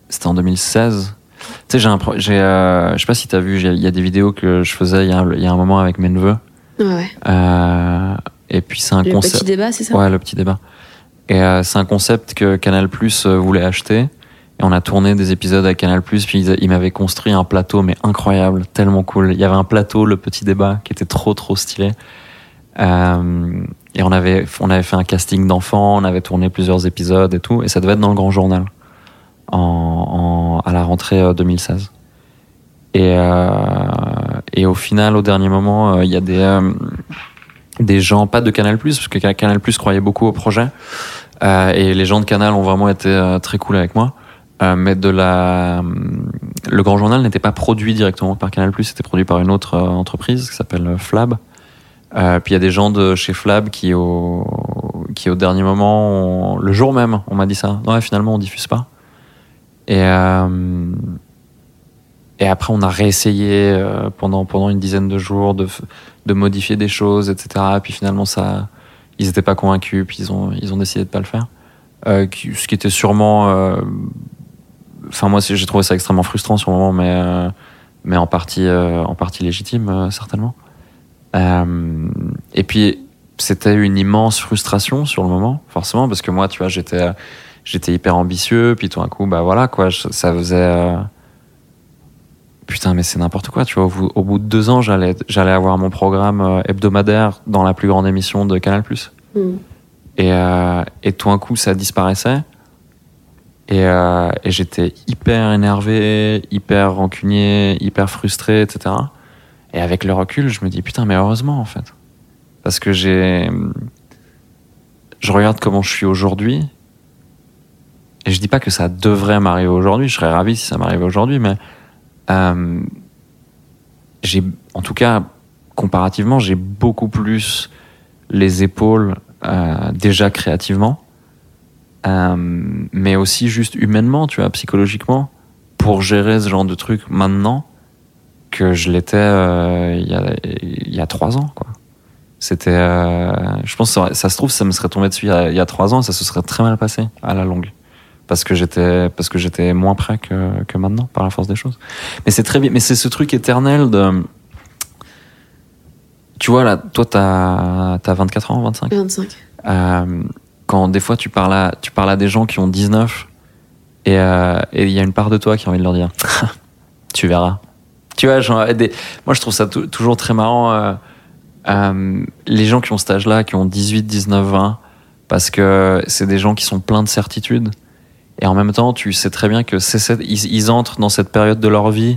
C'était en 2016. Tu sais, j'ai un. j'ai, euh, Je sais pas si t'as vu, il y a des vidéos que je faisais il y a un, il y a un moment avec mes neveux. Ouais. Euh, Et puis c'est un Le concept. petit débat, c'est ça? Ouais, le petit débat. Et euh, c'est un concept que Canal Plus voulait acheter. Et on a tourné des épisodes à Canal Plus. Puis ils, ils m'avaient construit un plateau, mais incroyable, tellement cool. Il y avait un plateau, le petit débat, qui était trop, trop stylé. Euh, et on avait, on avait fait un casting d'enfants, on avait tourné plusieurs épisodes et tout. Et ça devait être dans le grand journal à la rentrée euh, 2016. Et, euh, et au final, au dernier moment, euh, il y a des, euh, des gens, pas de Canal parce que Canal croyait beaucoup au projet. Euh, et les gens de Canal ont vraiment été euh, très cool avec moi. Euh, mais de la, le Grand Journal n'était pas produit directement par Canal c'était produit par une autre euh, entreprise qui s'appelle euh, Flab. Euh, puis il y a des gens de chez Flab qui au, qui au dernier moment, le jour même, on m'a dit ça. Non, finalement, on diffuse pas. Et, euh, et après, on a réessayé euh, pendant, pendant une dizaine de jours de, de modifier des choses, etc. Et puis finalement, ça, ils n'étaient pas convaincus, puis ils ont, ils ont décidé de pas le faire. Euh, ce qui était sûrement. euh, Enfin, moi, j'ai trouvé ça extrêmement frustrant sur le moment, mais, euh, mais en, partie, en partie légitime, certainement. Euh, et puis, c'était une immense frustration sur le moment, forcément, parce que moi, tu vois, j'étais, j'étais hyper ambitieux, puis tout d'un coup, bah voilà, quoi, ça faisait. euh, Putain, mais c'est n'importe quoi, tu vois. Au, bout- de deux ans, j'allais, j'allais avoir mon programme euh, hebdomadaire dans la plus grande émission de Canal. Hmm. Et, euh, et tout d'un coup, ça disparaissait. Et, euh, et j'étais hyper énervé, hyper rancunier, hyper frustré, etc. Et avec le recul, je me dis putain, mais heureusement en fait. Parce que j'ai. Je regarde comment je suis aujourd'hui. Et je dis pas que ça devrait m'arriver aujourd'hui. Je serais ravi si ça m'arrivait aujourd'hui, mais. euh, j'ai. En tout cas, comparativement, j'ai beaucoup plus les épaules euh, déjà créativement, euh, mais aussi juste humainement, tu vois, psychologiquement, pour gérer ce genre de truc maintenant que je l'étais euh, il y, a, il y a trois ans, quoi. C'était, euh, je pense, que ça, ça se trouve, ça me serait tombé dessus il y, a, il y a trois ans, et ça se serait très mal passé à la longue, parce que j'étais, parce que j'étais moins prêt que, que maintenant, par la force des choses. Mais c'est très bien, mais c'est ce truc éternel de, tu vois là, toi t'as, t'as 24 ans, 25. 25. Euh, quand des fois tu parles à, tu parles à des gens qui ont 19 et euh, et il y a une part de toi qui a envie de leur dire tu verras tu vois moi je trouve ça tou- toujours très marrant euh, euh, les gens qui ont cet âge là qui ont 18 19 20 parce que c'est des gens qui sont pleins de certitudes. Et en même temps tu sais très bien que ils, entrent dans cette période de leur vie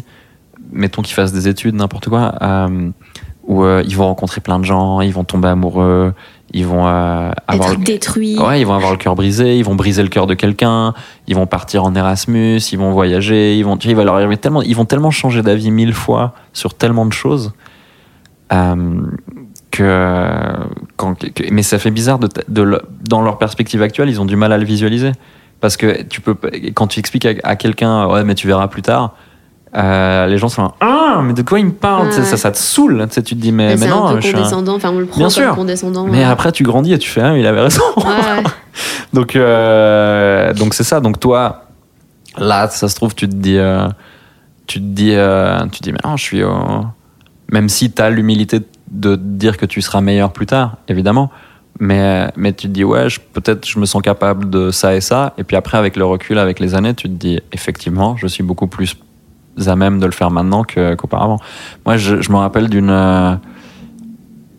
mettons qu'ils fassent des études n'importe quoi euh, où ils vont rencontrer plein de gens ils vont tomber amoureux ils vont euh, avoir Être détruit. Ouais, ils vont avoir le cœur brisé, ils vont briser le cœur de quelqu'un, ils vont partir en Erasmus, ils vont voyager, ils vont, tu vois, il va leur arriver tellement, ils vont tellement changer d'avis mille fois sur tellement de choses euh, que, quand, que- mais ça fait bizarre de, de le- dans leur perspective actuelle, ils ont du mal à le visualiser parce que tu peux, quand tu expliques à, à quelqu'un, ouais, mais tu verras plus tard. Euh, les gens sont là, ah, mais de quoi il me parle Ouais, Ça, ça te saoule. Tu sais, tu te dis, mais, Mais mais non, un peu je suis un- condescendant. Enfin, on le prend Bien sûr. condescendant. Mais ouais. après, tu grandis et tu fais, ah, il avait raison. Ouais. Donc, euh, donc c'est ça. Donc toi, là, ça se trouve, tu te dis, euh, tu te dis, tu te dis, mais non, je suis, même si tu as l'humilité de te dire que tu seras meilleur plus tard, évidemment. Mais, mais tu te dis, ouais, peut-être je me sens capable de ça et ça. Et puis après, avec le recul, avec les années, tu te dis, effectivement, je suis beaucoup plus à même de le faire maintenant qu'auparavant. Moi, je, je me rappelle d'une. euh,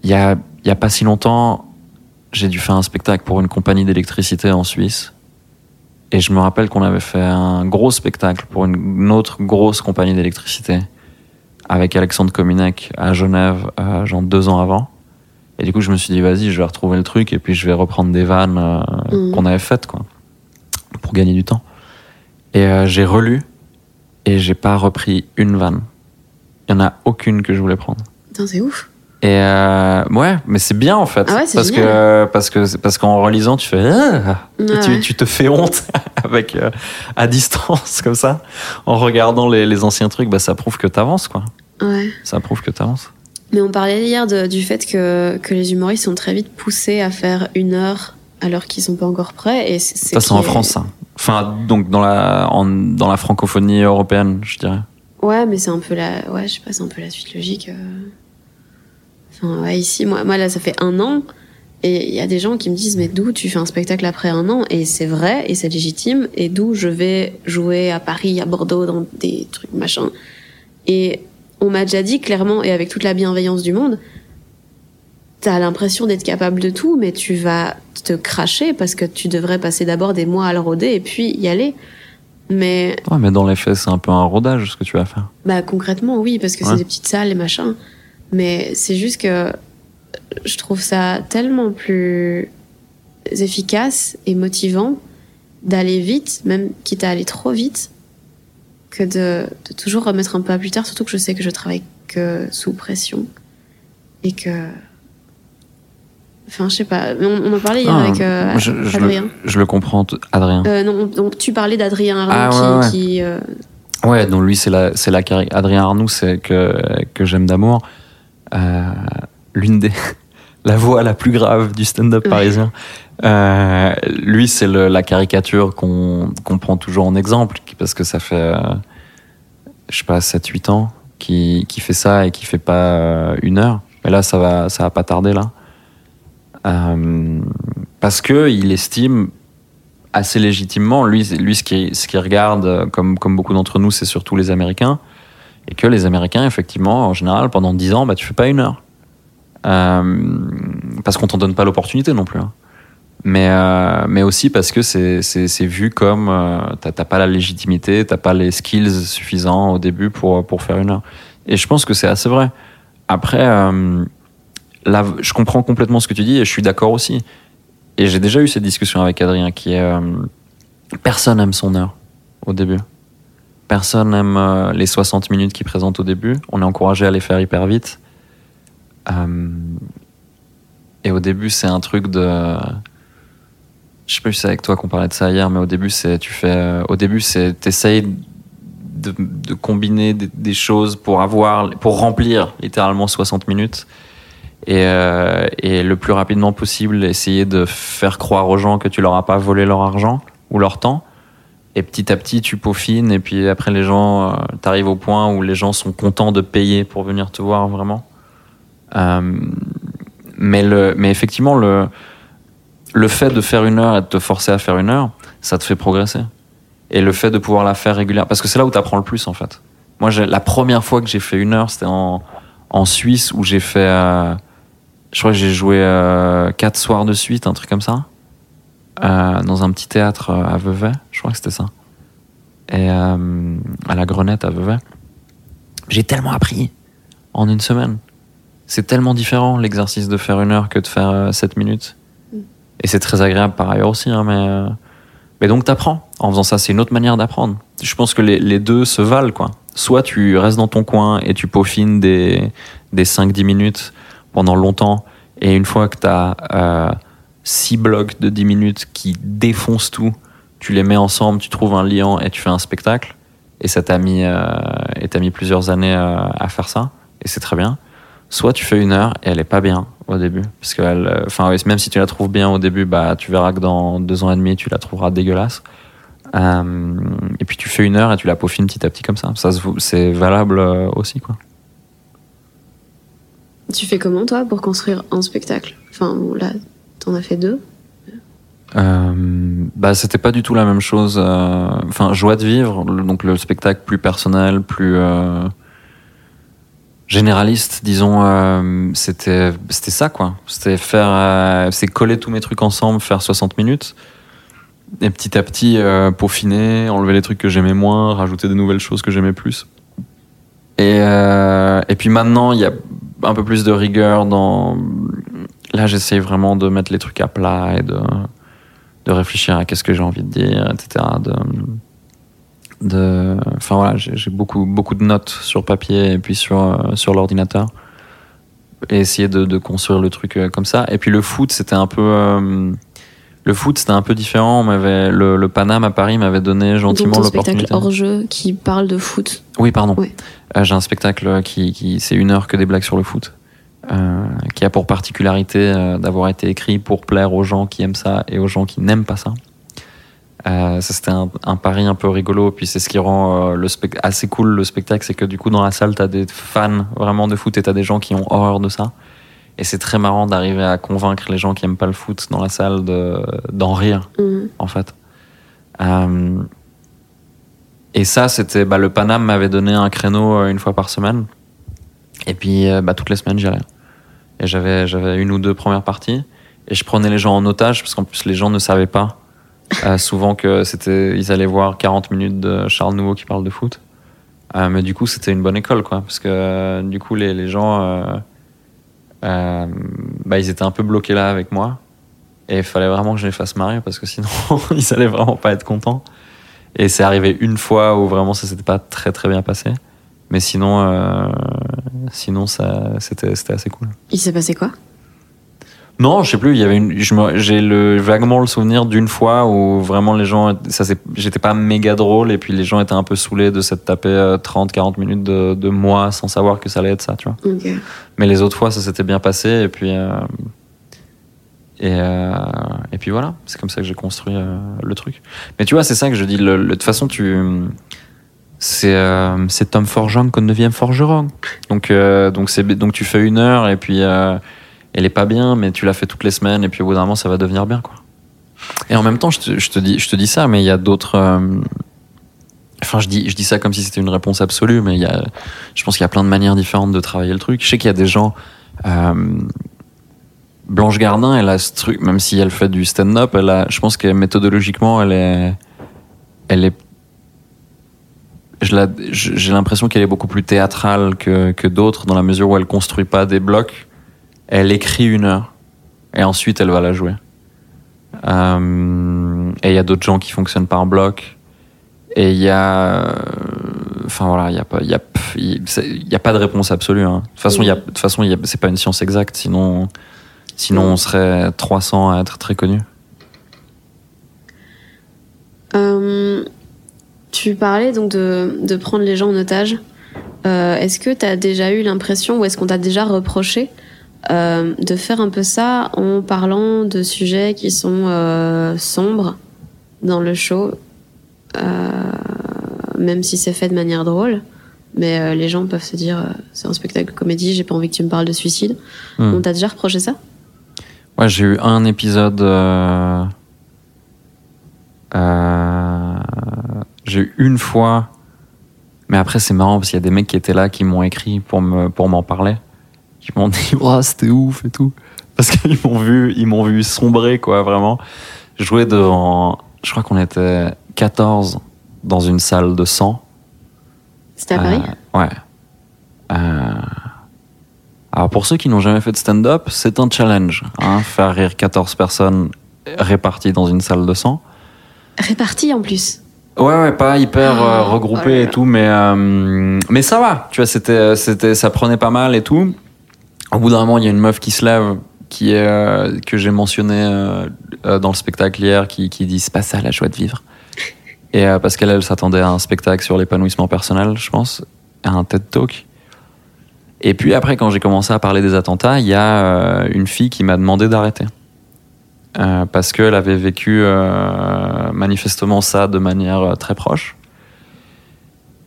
Il y, a, y a pas si longtemps, j'ai dû faire un spectacle pour une compagnie d'électricité en Suisse. Et je me rappelle qu'on avait fait un gros spectacle pour une autre grosse compagnie d'électricité avec Alexandre Kominek à Genève, euh, genre deux ans avant. Et du coup, je me suis dit, vas-y, je vais retrouver le truc et puis je vais reprendre des vannes euh, Mhm. qu'on avait faites, quoi, pour gagner du temps. Et euh, j'ai relu et j'ai pas repris une vanne. Il y en a aucune que je voulais prendre. Putain, c'est ouf. Et euh, ouais, mais c'est bien en fait, Ah ouais, parce que parce que parce qu'en relisant, tu fais ah tu, ouais. tu te fais honte avec euh, à distance comme ça, en regardant les, les anciens trucs, bah ça prouve que t'avances quoi. Ouais. Ça prouve que t'avances. Mais on parlait hier de- du fait que, que les humoristes sont très vite poussés à faire une heure alors qu'ils sont pas encore prêts. Et c'est, Ça c'est en France ça. Enfin donc dans la dans la francophonie européenne, je dirais. Ouais, mais c'est un peu la, ouais, je c'est un peu la suite logique. euh. Enfin, ouais, ici, moi, moi là, ça fait un an. Et il y a des gens qui me disent, mais d'où tu fais un spectacle après un an? Et c'est vrai, et c'est légitime. Et d'où je vais jouer à Paris, à Bordeaux, dans des trucs machin. Et on m'a déjà dit clairement, et avec toute la bienveillance du monde, t'as l'impression d'être capable de tout, mais tu vas te cracher parce que tu devrais passer d'abord des mois à le rôder et puis y aller. Mais Ouais, mais dans les faits, c'est un peu un rodage ce que tu vas faire. bah concrètement oui parce que Ouais. c'est des petites salles et machin. Mais c'est juste que je trouve ça tellement plus efficace et motivant d'aller vite, même quitte à aller trop vite, que de, de toujours remettre un peu à plus tard. Surtout que je sais que je travaille que sous pression et que. Enfin, je sais pas. On, on en parlait hier Ah, avec euh, je, je Adrien. le, je le comprends, Adrien. Euh, non, on- tu parlais d'Adrien Arnaud Ah, qui, ouais, ouais. qui, euh, Ouais, donc lui, c'est la, c'est la Adrien Arnoux, c'est que, que j'aime d'amour. Euh, l'une des, la voix la plus grave du stand-up Ouais. parisien. Lui, c'est la caricature qu'on, qu'on prend toujours en exemple, parce que ça fait, je sais pas, 7-8 ans qui, qui fait ça et qui fait pas une heure. Mais là, ça va, ça va pas tarder, là. Euh, parce que il estime assez légitimement, lui, lui ce qu'il ce qu'il regarde, euh, comme, comme beaucoup d'entre nous, c'est surtout les Américains. Et que les Américains, effectivement, en général, pendant 10 ans, bah, tu fais pas une heure. Euh, parce qu'on t'en donne pas l'opportunité non plus. hein. Mais, mais aussi parce que c'est vu comme euh, t'as pas la légitimité, t'as pas les skills suffisants au début pour, pour faire une heure. Et je pense que c'est assez vrai. Après, je comprends complètement ce que tu dis et je suis d'accord aussi. Et j'ai déjà eu cette discussion avec Adrien qui est euh, personne aime son heure au début. Personne aime euh, les 60 minutes qu'il présente au début. On est encouragé à les faire hyper vite. Euh, et au début, c'est un truc de. Je sais pas si c'est avec toi qu'on parlait de ça hier, mais au début, c'est tu fais. euh, au début, c'est t'essayes de, de combiner des, des choses pour avoir, pour remplir littéralement 60 minutes et, euh, et le plus rapidement possible essayer de faire croire aux gens que tu leur as pas volé leur argent ou leur temps. Et petit à petit, tu peaufines et puis après les gens, euh, t'arrives au point où les gens sont contents de payer pour venir te voir vraiment. Euh, mais le, mais effectivement le le fait de faire une heure et de te forcer à faire une heure, ça te fait progresser. Et le fait de pouvoir la faire régulièrement, parce que c'est là où tu apprends le plus en fait. Moi, la première fois que j'ai fait une heure, c'était en, en Suisse où j'ai fait, je crois que j'ai joué euh, quatre soirs de suite, un truc comme ça, euh, dans un petit théâtre euh, à Vevey, je crois que c'était ça, et euh, à la Grenette à Vevey. J'ai tellement appris en une semaine. C'est tellement différent l'exercice de faire une heure que de faire 7 minutes. Et c'est très agréable par ailleurs aussi, hein, mais, mais donc t'apprends. En faisant ça, c'est une autre manière d'apprendre. Je pense que les, les deux se valent, quoi. Soit tu restes dans ton coin et tu peaufines des, des 5-10 minutes pendant longtemps, et une fois que t'as euh, 6 blocs de 10 minutes qui défoncent tout, tu les mets ensemble, tu trouves un liant et tu fais un spectacle. Et ça t'a mis, euh, et t'as mis plusieurs années euh, à faire ça, et c'est très bien. Soit tu fais une heure et elle est pas bien au début, parce que euh, enfin, même si tu la trouves bien au début, bah tu verras que dans deux ans et demi tu la trouveras dégueulasse. Et puis tu fais une heure et tu la peaufines petit à petit comme ça. Ça c'est valable aussi quoi. Tu fais comment, toi, pour construire un spectacle? Enfin, là, t'en as fait deux. Euh, bah c'était pas du tout la même chose. euh, Enfin, joie de vivre, donc le spectacle plus personnel, plus euh, généraliste, disons. c'était c'était ça quoi. C'était faire, c'est coller tous mes trucs ensemble, faire 60 minutes. Et petit à petit, peaufiner, enlever les trucs que j'aimais moins, rajouter des nouvelles choses que j'aimais plus. Et, euh, et puis maintenant, il y a un peu plus de rigueur dans. Là, j'essaie vraiment de mettre les trucs à plat et de, de réfléchir à qu'est-ce que j'ai envie de dire, etc. De, de, enfin voilà, j'ai beaucoup, beaucoup de notes sur papier et puis sur, euh, sur l'ordinateur. Et essayer de, de construire le truc euh, comme ça. Et puis le foot, c'était un peu. euh, le foot, c'était un peu différent. On m'avait, le, le Paname à Paris m'avait donné gentiment Donc, spectacle l'opportunité. hors jeu qui parle de foot. Oui, pardon. Ouais. Euh, j'ai un spectacle qui, qui c'est une heure que des blagues sur le foot, euh, qui a pour particularité euh, d'avoir été écrit pour plaire aux gens qui aiment ça et aux gens qui n'aiment pas ça. Ça c'était un, un pari un peu rigolo, puis c'est ce qui rend le assez cool le spectacle, c'est que du coup dans la salle t'as des fans vraiment de foot et t'as des gens qui ont horreur de ça. Et c'est très marrant d'arriver à convaincre les gens qui aiment pas le foot dans la salle de d'en rire Mhm. en fait. Euh, et ça, c'était bah, le Paname m'avait donné un créneau euh, une fois par semaine. Et puis euh, bah, toutes les semaines, j'y allais. Et j'avais une ou deux premières parties. Et je prenais les gens en otage parce qu'en plus les gens ne savaient pas euh, souvent que c'était ils allaient voir 40 minutes de Charles Nouveau qui parle de foot. Euh, mais du coup, c'était une bonne école, quoi, parce que du coup, les, les gens, euh, bah, ils étaient un peu bloqués là avec moi. Et il fallait vraiment que je les fasse marrer parce que sinon, ils allaient vraiment pas être contents. Et c'est arrivé une fois où vraiment ça s'était pas très très bien passé. Mais sinon, euh, sinon ça, c'était, c'était assez cool. Il s'est passé quoi? Non, je sais plus. Il y avait une. J'ai le vaguement le souvenir d'une fois où vraiment les gens, ça s'est- j'étais pas méga drôle et puis les gens étaient un peu saoulés de s'être tapé 30-40 minutes de, de moi sans savoir que ça allait être ça, tu vois. Mais les autres fois, ça s'était bien passé et puis euh, et euh, et puis voilà. C'est comme ça que j'ai construit euh, le truc. Mais tu vois, c'est ça que je dis. De toute façon, tu c'est euh, c'est Tom Forgeron qu'on devient forgeron. Donc euh, donc c'est donc tu fais une heure et puis euh, elle est pas bien, mais tu la fais toutes les semaines et puis au bout d'un moment, ça va devenir bien quoi. Et en même temps, je te, je te dis je te dis ça, mais il y a d'autres. euh, Enfin, je dis, je dis ça comme si c'était une réponse absolue, mais il y a, je pense qu'il y a plein de manières différentes de travailler le truc. Je sais qu'il y a des gens. euh, Blanche Gardin, elle a ce truc, même si elle fait du stand-up, elle a, je pense que méthodologiquement, elle est, elle est, j'ai l'impression qu'elle est beaucoup plus théâtrale que, que d'autres dans la mesure où elle construit pas des blocs. Elle écrit une heure et ensuite elle va la jouer. Euh, et il y a d'autres gens qui fonctionnent par bloc. Et il y a, euh, enfin voilà, il y a pas, il y a, y a pas de réponse absolue. hein. De toute façon, il a, de façon, c'est pas une science exacte, sinon, sinon on serait 300 à être très connus. Euh, tu parlais donc de, de prendre les gens en otage. Euh, est-ce que tu as déjà eu l'impression ou est-ce qu'on t'a déjà reproché euh, de faire un peu ça en parlant de sujets qui sont euh, sombres dans le show, euh, même si c'est fait de manière drôle mais les gens peuvent se dire c'est un spectacle de comédie, j'ai pas envie que tu me parles de suicide. Hmm. On t'a déjà reproché ça? Ouais, j'ai eu un épisode. euh, j'ai eu une fois. Mais après, c'est marrant parce qu'il y a des mecs qui étaient là qui m'ont écrit pour me pour m'en parler. Qui m'ont dit, oh, c'était ouf et tout. Parce qu'ils m'ont vu, ils m'ont vu sombrer, quoi, vraiment. Jouer devant. Je crois qu'on était 14 dans une salle de 100. C'était à Paris? Euh, ouais. Euh, Alors pour ceux qui n'ont jamais fait de stand-up, c'est un challenge. Hein, faire rire 14 personnes réparties dans une salle de 100. Réparti en plus. Ouais, ouais, pas hyper euh, regroupé oh et tout, mais, euh, mais ça va. Tu vois, c'était, c'était, ça prenait pas mal et tout. Au bout d'un moment, il y a une meuf qui se lève, qui est, euh, que j'ai mentionné euh, euh, dans le spectacle hier, qui, qui dit c'est pas ça la joie de vivre. Et euh, parce qu'elle, elle s'attendait à un spectacle sur l'épanouissement personnel, je pense, à un TED Talk. Et puis après, quand j'ai commencé à parler des attentats, il y a euh, une fille qui m'a demandé d'arrêter. Euh, parce qu'elle avait vécu manifestement ça de manière très proche.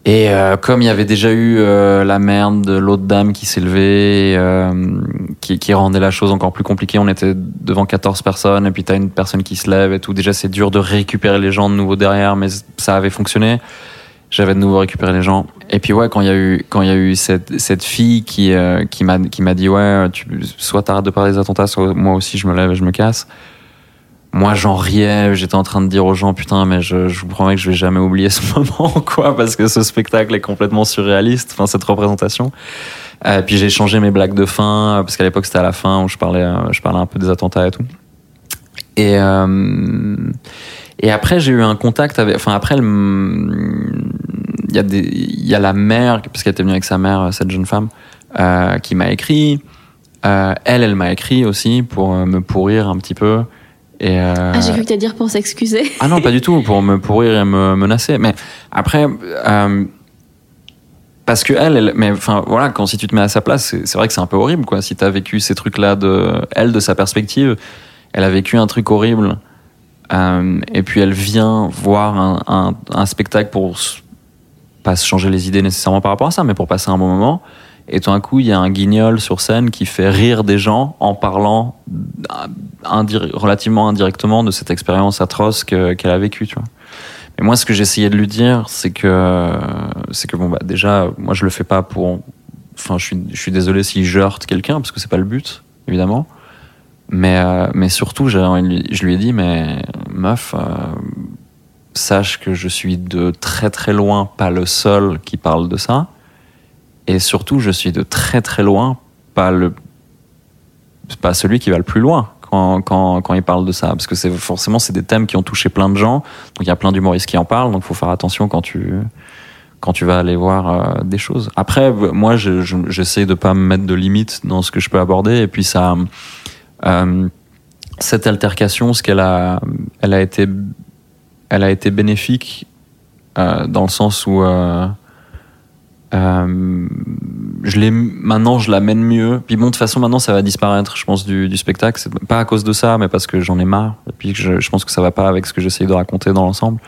Et euh, comme il y avait déjà eu euh, la merde de l'autre dame qui levée, euh, qui, qui rendait la chose encore plus compliquée, on était devant 14 personnes, et puis t'as une personne qui se lève et tout. Déjà, c'est dur de récupérer les gens de nouveau derrière, mais ça avait fonctionné. J'avais de nouveau récupéré les gens. Et puis ouais, quand il y a eu quand il y a eu cette cette fille qui euh, qui m'a dit ouais, tu soit t'arrêtes de parler des attentats, soit moi aussi je me lève et je me casse. Moi j'en riais, j'étais en train de dire aux gens putain mais je, je vous promets que je vais jamais oublier ce moment quoi parce que ce spectacle est complètement surréaliste, enfin cette représentation. Euh, puis j'ai changé mes blagues de fin parce qu'à l'époque c'était à la fin où je parlais euh, je parlais un peu des attentats et tout. Et euh, et après j'ai eu un contact avec enfin après il y a des il y a la mère parce qu'elle était venue avec sa mère cette jeune femme euh, qui m'a écrit euh, elle elle m'a écrit aussi pour me pourrir un petit peu et euh, Ah, j'ai cru que t'allais dire pour s'excuser. ah non, pas du tout, pour me pourrir et me menacer. Mais après, euh, parce que elle, elle- mais enfin voilà, quand si tu te mets à sa place, c'est vrai que c'est un peu horrible, quoi. Si t'as vécu ces trucs-là de elle, de sa perspective, elle a vécu un truc horrible, euh, et puis elle vient voir un, un, un spectacle pour pas se changer les idées nécessairement par rapport à ça, mais pour passer un bon moment. Et tout d'un coup, il y a un guignol sur scène qui fait rire des gens en parlant euh, relativement indirectement de cette expérience atroce que- qu'elle a vécue. Mais moi, ce que j'essayais de lui dire, c'est que, c'est que bon, bah, déjà, moi, je le fais pas pour, enfin, je suis, désolé si je heurte quelqu'un, parce que c'est pas le but, évidemment. Mais, euh, mais surtout, je lui ai dit, mais meuf, euh, sache que je suis de très très loin pas le seul qui parle de ça. Et surtout, je suis de très très loin pas le pas celui qui va le plus loin quand, quand, quand il parle de ça. Parce que c'est forcément, c'est des thèmes qui ont touché plein de gens. Donc il y a plein d'humoristes qui en parlent. Donc faut faire attention quand tu, quand tu vas aller voir euh, des choses. Après, moi, je- je- j'essaie de pas me mettre de limites dans ce que je peux aborder. Et puis ça, euh, cette altercation, ce qu'elle a, elle a été, elle a été bénéfique euh, dans le sens où euh, je l'ai maintenant je la mène mieux. Puis bon de toute façon maintenant ça va disparaître je pense du, du spectacle. C'est pas à cause de ça mais parce que j'en ai marre. Et puis je, pense que ça va pas avec ce que j'essaye de raconter dans l'ensemble.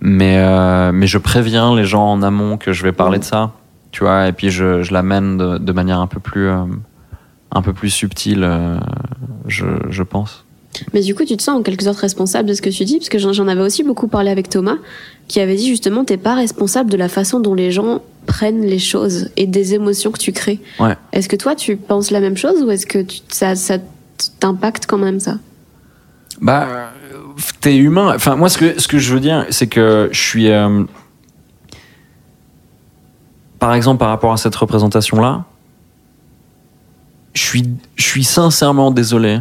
Mais euh, mais je préviens les gens en amont que je vais parler de ça tu vois. Et puis je, je l'amène de, de manière un peu plus euh, un peu plus subtile je, je pense. Mais du coup, tu te sens en quelque sorte responsable de ce que tu dis, parce que j'en avais aussi beaucoup parlé avec Thomas, qui avait dit justement, t'es pas responsable de la façon dont les gens prennent les choses et des émotions que tu crées. Ouais. Est-ce que toi, tu penses la même chose ou est-ce que tu- ça, ça t'impacte quand même ça? Bah, t'es humain. Enfin, moi, ce que, ce que je veux dire, c'est que je suis. euh, par exemple, par rapport à cette représentation-là, je suis, je suis sincèrement désolé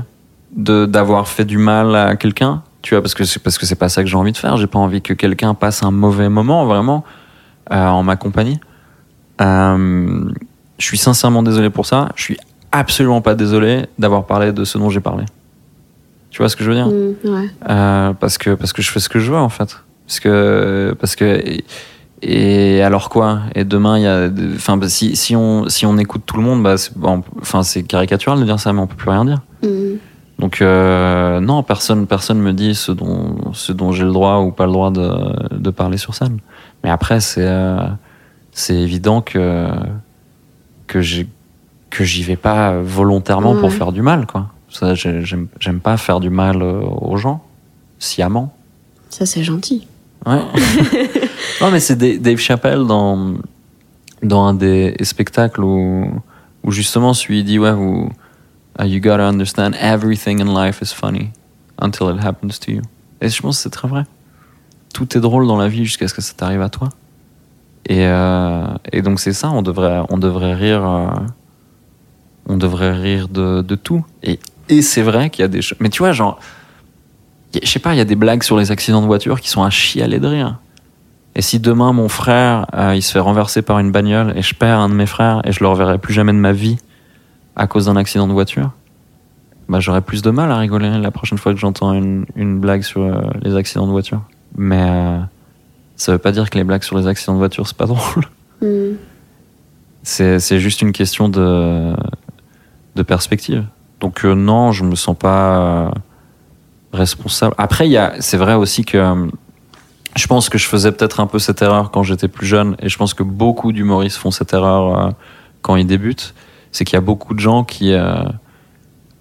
de d'avoir fait du mal à quelqu'un. Tu vois, parce que c'est parce que c'est pas ça que j'ai envie de faire. J'ai pas envie que quelqu'un passe un mauvais moment, vraiment, euh, en ma compagnie. Euh, je suis sincèrement désolé pour ça. Je suis absolument pas désolé d'avoir parlé de ce dont j'ai parlé. Tu vois ce que je veux dire? Mm, ouais. euh, parce que parce que je fais ce que je veux en fait parce que parce que et, et alors quoi? Et demain il y a enfin bah, si si on si on écoute tout le monde bah enfin c'est caricatural de dire ça mais on peut plus rien dire Mm. donc euh, non personne personne me dit ce dont ce dont j'ai le droit ou pas le droit de de parler sur scène mais après c'est euh, c'est évident que que j'ai que j'y vais pas volontairement pour faire du mal quoi ça j'aime pas faire du mal euh, aux gens sciemment Ça, c'est gentil. Ouais. non, mais c'est Da- Dave Chappelle dans, dans un des spectacles où, où justement celui dit Ouais, vous, uh, you gotta understand everything in life is funny until it happens to you. Et je pense que c'est très vrai. Tout est drôle dans la vie jusqu'à ce que ça t'arrive à toi. Et, euh, et donc c'est ça, on devrait, on devrait rire. euh, on devrait rire de, de tout. Et, et c'est vrai qu'il y a des choses. Mais tu vois, genre, je sais pas, il y a des blagues sur les accidents de voiture qui sont à chialer de rire. Et si demain mon frère, euh, il se fait renverser par une bagnole et je perds un de mes frères et je le reverrai plus jamais de ma vie à cause d'un accident de voiture, bah j'aurai plus de mal à rigoler la prochaine fois que j'entends une, une blague sur euh, les accidents de voiture. Mais euh, ça veut pas dire que les blagues sur les accidents de voiture c'est pas drôle. Mm. C'est juste une question de, de perspective. Donc euh, non, je me sens pas euh, responsable. Après, c'est vrai aussi que euh, je pense que je faisais peut-être un peu cette erreur quand j'étais plus jeune, et je pense que beaucoup d'humoristes font cette erreur euh, quand ils débutent. C'est qu'il y a beaucoup de gens qui euh,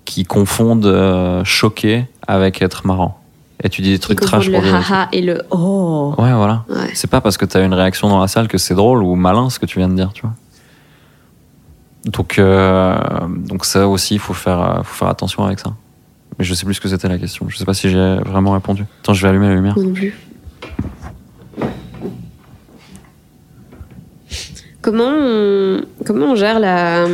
qui confondent euh, choquer avec être marrant. Et tu dis des trucs trash le pour trucs. haha et le oh. Ouais, voilà. Ouais. C'est pas parce que t'as une réaction dans la salle que c'est drôle ou malin ce que tu viens de dire, tu vois. Donc, euh, donc ça aussi, il faut faire, euh, faut faire attention avec ça. Mais je sais plus ce que c'était la question. Je sais pas si j'ai vraiment répondu. Attends, je vais allumer la lumière. Non plus. Comment on, comment on gère la.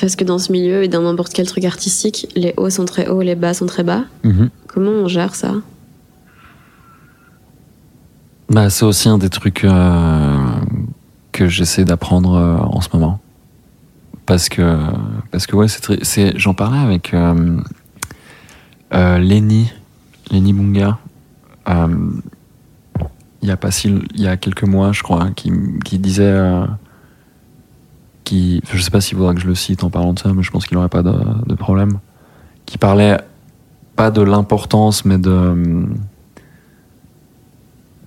Parce que dans ce milieu et dans n'importe quel truc artistique, les hauts sont très hauts, les bas sont très bas. Mhm. Comment on gère ça? Bah, c'est aussi un des trucs euh, que j'essaie d'apprendre euh, en ce moment. Parce que, parce que ouais, c'est j'en parlais avec euh, euh, Lenny, Lenny Bunga, il y a pas si, il y a quelques mois, je crois, qui, qui disait, qui, je sais pas s'il faudra que je le cite en parlant de ça, mais je pense qu'il n'aurait pas de, problème, qui parlait pas de l'importance, mais de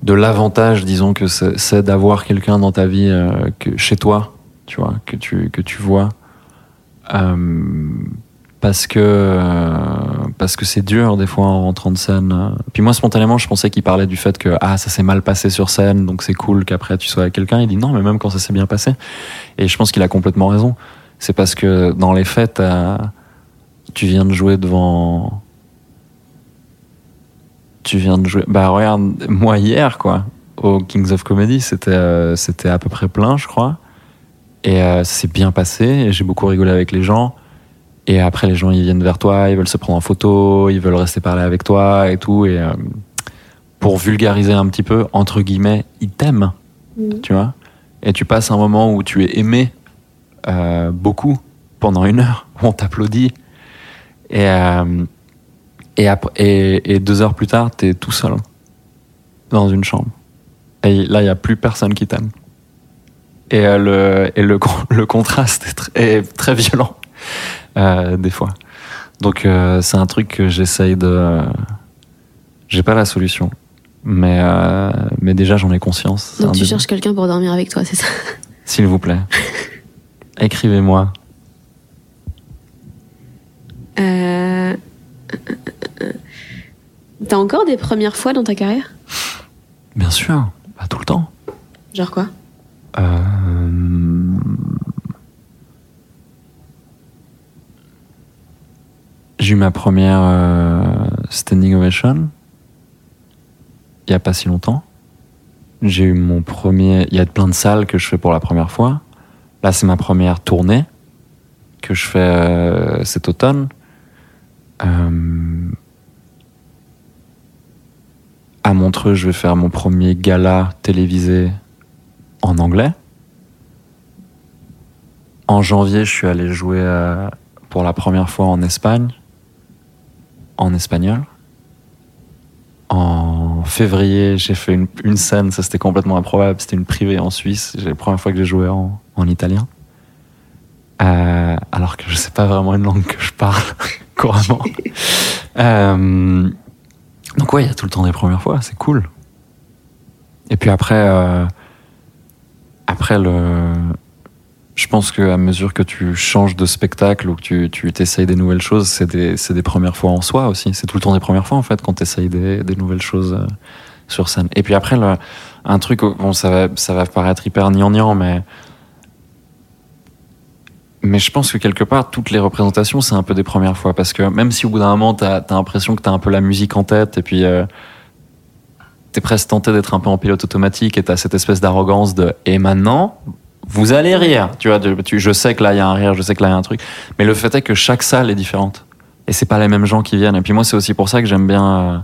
de l'avantage, disons, que c'est c'est d'avoir quelqu'un dans ta vie, euh, que, chez toi, tu vois, que tu, que tu vois. Euh, parce que euh, parce que c'est dur des fois en rentrant de scène. euh. Puis moi spontanément je pensais qu'il parlait du fait que ah ça s'est mal passé sur scène donc c'est cool qu'après tu sois avec quelqu'un. Il dit non mais même quand ça s'est bien passé. Et je pense qu'il a complètement raison. C'est parce que dans les faits t'as- tu viens de jouer devant tu viens de jouer. Bah regarde, moi hier quoi, au Kings of Comedy, c'était euh, c'était à peu près plein, je crois. Et euh, ça s'est bien passé. Et j'ai beaucoup rigolé avec les gens. Et après, les gens ils viennent vers toi, ils veulent se prendre en photo, ils veulent rester parler avec toi et tout. Et euh, pour vulgariser un petit peu, entre guillemets, ils t'aiment, Mhm. tu vois? Et tu passes un moment où tu es aimé euh, beaucoup pendant une heure, où on t'applaudit. Et, euh, et, et, et deux heures plus tard, t'es tout seul dans une chambre. Et là, il n'y a plus personne qui t'aime. Et, le, et le, le contraste est très, est très violent, des fois. Donc, euh, c'est un truc que j'essaye de. J'ai pas la solution. Mais, euh, mais déjà, j'en ai conscience. Donc tu début. cherches quelqu'un pour dormir avec toi, c'est ça? S'il vous plaît. Écrivez-moi. Euh, T'as encore des premières fois dans ta carrière? Bien sûr. Pas tout le temps. Genre quoi? Euh, J'ai eu ma première euh, standing ovation il y a pas si longtemps. J'ai eu mon premier. Il y a plein de salles que je fais pour la première fois. Là, c'est ma première tournée que je fais euh, cet automne. Euh, à Montreux, je vais faire mon premier gala télévisé en anglais. En janvier, je suis allé jouer pour la première fois en Espagne, en espagnol. En février, j'ai fait une, une scène, ça c'était complètement improbable, c'était une privée en Suisse. C'est la première fois que j'ai joué en, en italien. Euh, alors que je sais pas vraiment une langue que je parle couramment. Euh, donc ouais, il y a tout le temps des premières fois, c'est cool. Et puis après, euh, après le, je pense que à mesure que tu changes de spectacle ou que tu, t'essayes des nouvelles choses, c'est des, premières fois en soi aussi. C'est tout le temps des premières fois en fait quand tu essayes des, nouvelles choses euh, sur scène. Et puis après, un truc, bon, ça va, ça va paraître hyper gnangnan, mais mais je pense que quelque part, toutes les représentations, c'est un peu des premières fois. Parce que même si au bout d'un moment, t'as as, l'impression que t'as un peu la musique en tête, et puis euh, t'es presque tenté d'être un peu en pilote automatique, et t'as cette espèce d'arrogance de « et maintenant, vous allez rire !» Tu vois, tu, je sais que là, il y a un rire, je sais que là, il y a un truc. Mais le fait est que chaque salle est différente. Et c'est pas les mêmes gens qui viennent. Et puis moi, c'est aussi pour ça que j'aime bien euh,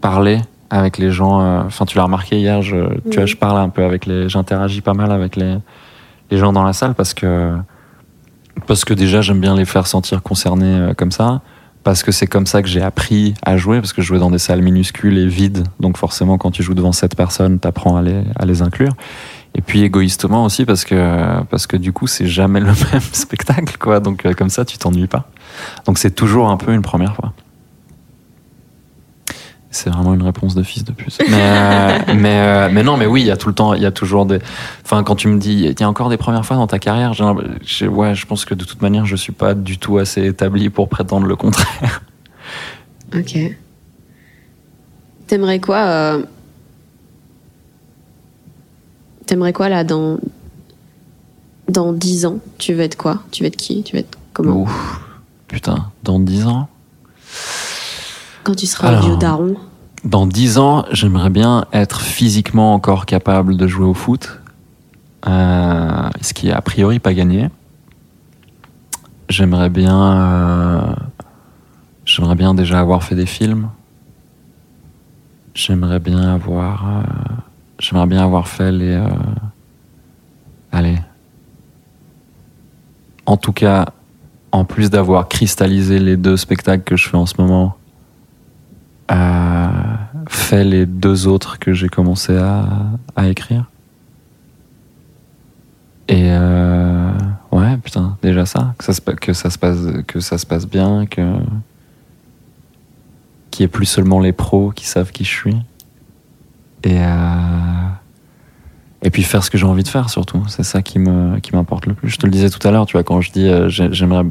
parler avec les gens. euh, Enfin, tu l'as remarqué hier, je, tu vois, je parle un peu avec les... J'interagis pas mal avec les, les gens dans la salle, parce que parce que déjà j'aime bien les faire sentir concernés euh, comme ça parce que c'est comme ça que j'ai appris à jouer parce que je jouais dans des salles minuscules et vides donc forcément quand tu joues devant sept personnes t'apprends à les, à les inclure et puis égoïstement aussi parce que parce que du coup c'est jamais le même spectacle quoi donc euh, comme ça tu t'ennuies pas donc c'est toujours un peu une première fois c'est vraiment une réponse de fils de pute. Mais, euh, euh, mais non, mais oui, il y a tout le temps, il y a toujours des. Enfin, quand tu me dis, il y a encore des premières fois dans ta carrière, j'ai- ouais, je pense que de toute manière, je suis pas du tout assez établi pour prétendre le contraire. Ok. T'aimerais quoi T'aimerais quoi là dans dans 10 ans? Tu veux être quoi? Tu veux être qui? Tu veux être comment? Ouf. putain, dans 10 ans? Quand tu seras Alors. vieux daron. Dans 10 ans, j'aimerais bien être physiquement encore capable de jouer au foot, euh, ce qui est a priori pas gagné. J'aimerais bien, euh, j'aimerais bien déjà avoir fait des films. J'aimerais bien avoir, euh, j'aimerais bien avoir fait les, euh, allez, en tout cas, en plus d'avoir cristallisé les deux spectacles que je fais en ce moment, euh, fait les deux autres que j'ai commencé à, à écrire. Et euh, ouais, putain, déjà ça, que ça se, que ça se passe, que ça se passe bien, que qu'il n'y ait plus seulement les pros qui savent qui je suis. Et euh, et puis faire ce que j'ai envie de faire surtout, c'est ça qui me qui m'importe le plus. Je te le disais tout à l'heure, tu vois, quand je dis euh, j'ai- j'aimerais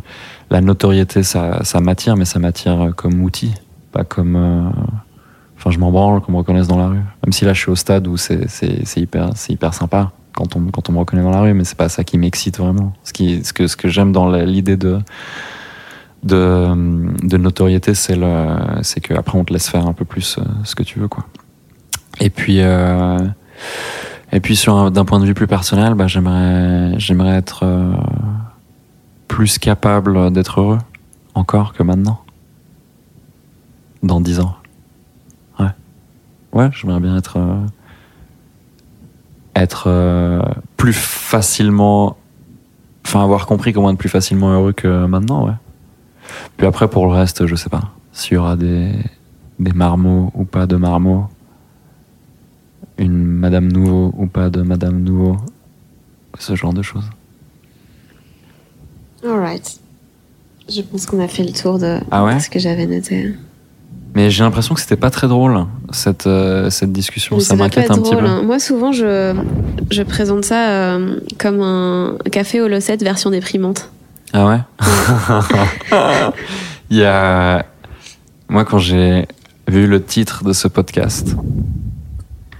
la notoriété, ça ça m'attire, mais ça m'attire comme outil, pas comme euh, Enfin, je m'en branle qu'on me reconnaisse dans la rue. Même si là, je suis au stade où c'est hyper, hyper sympa quand on, quand on me reconnaît dans la rue, mais c'est pas ça qui m'excite vraiment. Ce, qui, ce que, ce que j'aime dans l'idée de, de, de notoriété, c'est qu'après, on te laisse faire un peu plus euh, ce que tu veux. Quoi. Et puis, euh, et puis sur un- d'un point de vue plus personnel, bah, j'aimerais j'aimerais être euh, plus capable d'être heureux encore que maintenant. Dans dix ans. Ouais, j'aimerais bien être euh, être euh, plus facilement, enfin avoir compris comment être plus facilement heureux que maintenant, ouais. Puis après pour le reste, je sais pas s'il y aura des des marmots ou pas de marmots, une Madame Nouveau ou pas de Madame Nouveau, ce genre de choses. Alright. Je pense qu'on a fait le tour de Ah ouais? ce que j'avais noté. Mais j'ai l'impression que c'était pas très drôle cette euh, cette discussion, Mais ça m'inquiète un petit drôle, peu. hein. Moi, souvent, je, je présente ça euh, comme un café au Losset version déprimante. Ah ouais Il y a... Moi, quand j'ai vu le titre de ce podcast,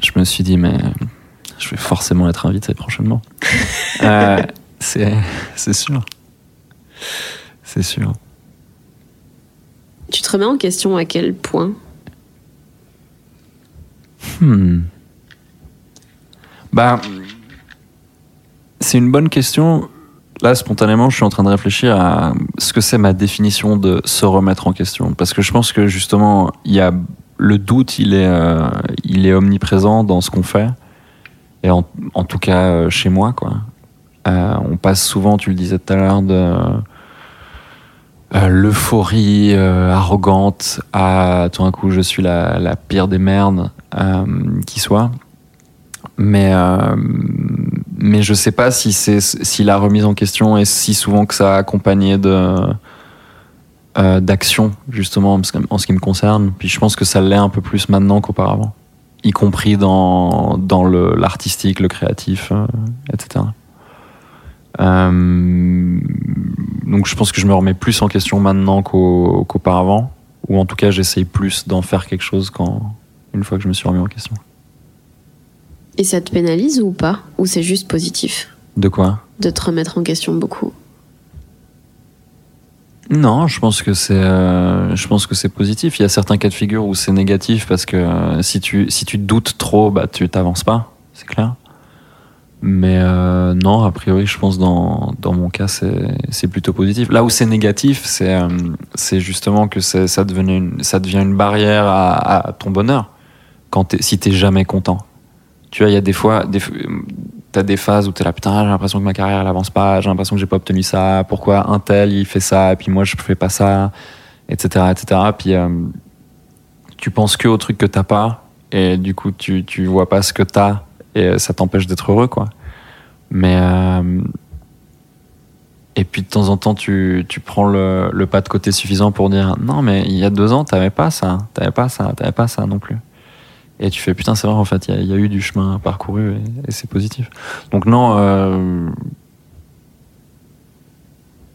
je me suis dit, mais je vais forcément être invité prochainement. Euh, c'est c'est sûr. C'est sûr. Tu te remets en question à quel point? Hmm. Bah, c'est une bonne question. Là, spontanément, je suis en train de réfléchir à ce que c'est ma définition de se remettre en question. Parce que je pense que justement, il y a le doute, il est, euh, il est omniprésent dans ce qu'on fait. Et en, en tout cas, euh, chez moi, quoi. Euh, on passe souvent, tu le disais tout à l'heure, de l'euphorie arrogante à tout d'un coup, je suis la, la pire des merdes qui soit. Mais, mais je sais pas si, si la remise en question est si souvent que ça accompagné de, euh, d'action, justement, en ce, qui me concerne. Puis je pense que ça l'est un peu plus maintenant qu'auparavant, y compris dans, dans le, l'artistique, le créatif, euh, etc. Euh, donc je pense que je me remets plus en question maintenant qu'au- qu'auparavant, ou en tout cas j'essaye plus d'en faire quelque chose quand, une fois que je me suis remis en question. Et ça te pénalise ou pas? Ou c'est juste positif? De quoi? De te remettre en question beaucoup Non, je pense que c'est, euh, je pense que c'est positif. Il y a certains cas de figure où c'est négatif parce que euh, si tu, si tu doutes trop, bah tu t'avances pas, c'est clair. Mais euh, non, a priori, je pense dans, dans mon cas, c'est, plutôt positif. Là où c'est négatif, c'est, euh, c'est justement que ça, devenait une, ça devient une barrière à, à ton bonheur quand t'es, si t'es jamais content. Tu vois, il y a des fois, des, t'as des phases où t'es là, putain, j'ai l'impression que ma carrière elle avance pas, j'ai l'impression que j'ai pas obtenu ça, pourquoi un tel il fait ça, et puis moi je fais pas ça, etc. etc. Puis euh, tu penses que au truc que t'as pas, et du coup tu, tu vois pas ce que t'as, et ça t'empêche d'être heureux, quoi. Mais. euh, et puis de temps en temps, tu, tu prends le, le pas de côté suffisant pour dire non, mais il y a deux ans, t'avais pas ça, t'avais pas ça, t'avais pas ça non plus. Et tu fais putain, c'est vrai, en fait, il y a- il y, a eu du chemin parcouru et, et c'est positif. Donc, non, euh,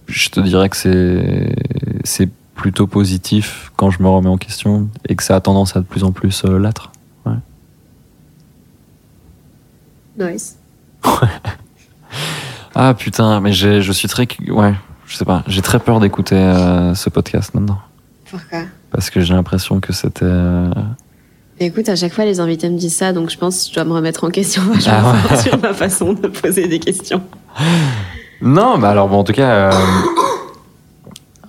je te dirais que c'est, c'est plutôt positif quand je me remets en question et que ça a tendance à de plus en plus euh, l'être. Nice. Ah putain, mais j'ai- je suis très. Ouais, Je sais pas. J'ai très peur d'écouter euh, ce podcast maintenant. Pourquoi? Parce que j'ai l'impression que c'était. Écoute, à chaque fois, les invités me disent ça, donc je pense que je dois me remettre en question Ah ouais. sur ma façon de poser des questions. Non, bah alors bon, en tout cas. euh,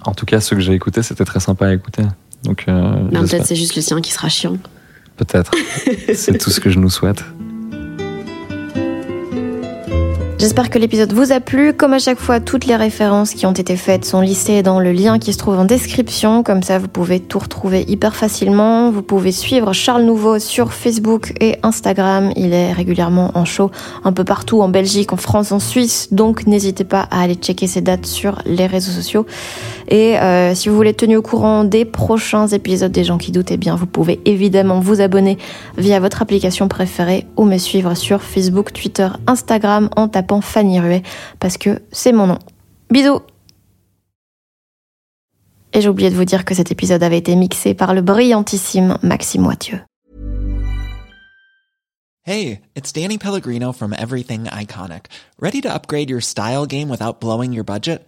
En tout cas, ceux que j'ai écoutés, c'était très sympa à écouter. Donc, euh, Non, peut-être c'est juste le sien qui sera chiant. peut-être. C'est tout ce que je nous souhaite. J'espère que l'épisode vous a plu. Comme à chaque fois, toutes les références qui ont été faites sont listées dans le lien qui se trouve en description. Comme ça, vous pouvez tout retrouver hyper facilement. Vous pouvez suivre Charles Nouveau sur Facebook et Instagram. Il est régulièrement en show un peu partout, en Belgique, en France, en Suisse. Donc, n'hésitez pas à aller checker ses dates sur les réseaux sociaux. Et euh, si vous voulez être tenu au courant des prochains épisodes des gens qui doutent, eh bien, vous pouvez évidemment vous abonner via votre application préférée ou me suivre sur Facebook, Twitter, Instagram en tapant Fanny Ruet parce que c'est mon nom. Bisous Et j'ai oublié de vous dire que cet épisode avait été mixé par le brillantissime Maxime Moitieu. Hey, it's Danny Pellegrino from Everything Iconic. Ready to upgrade your style game without blowing your budget?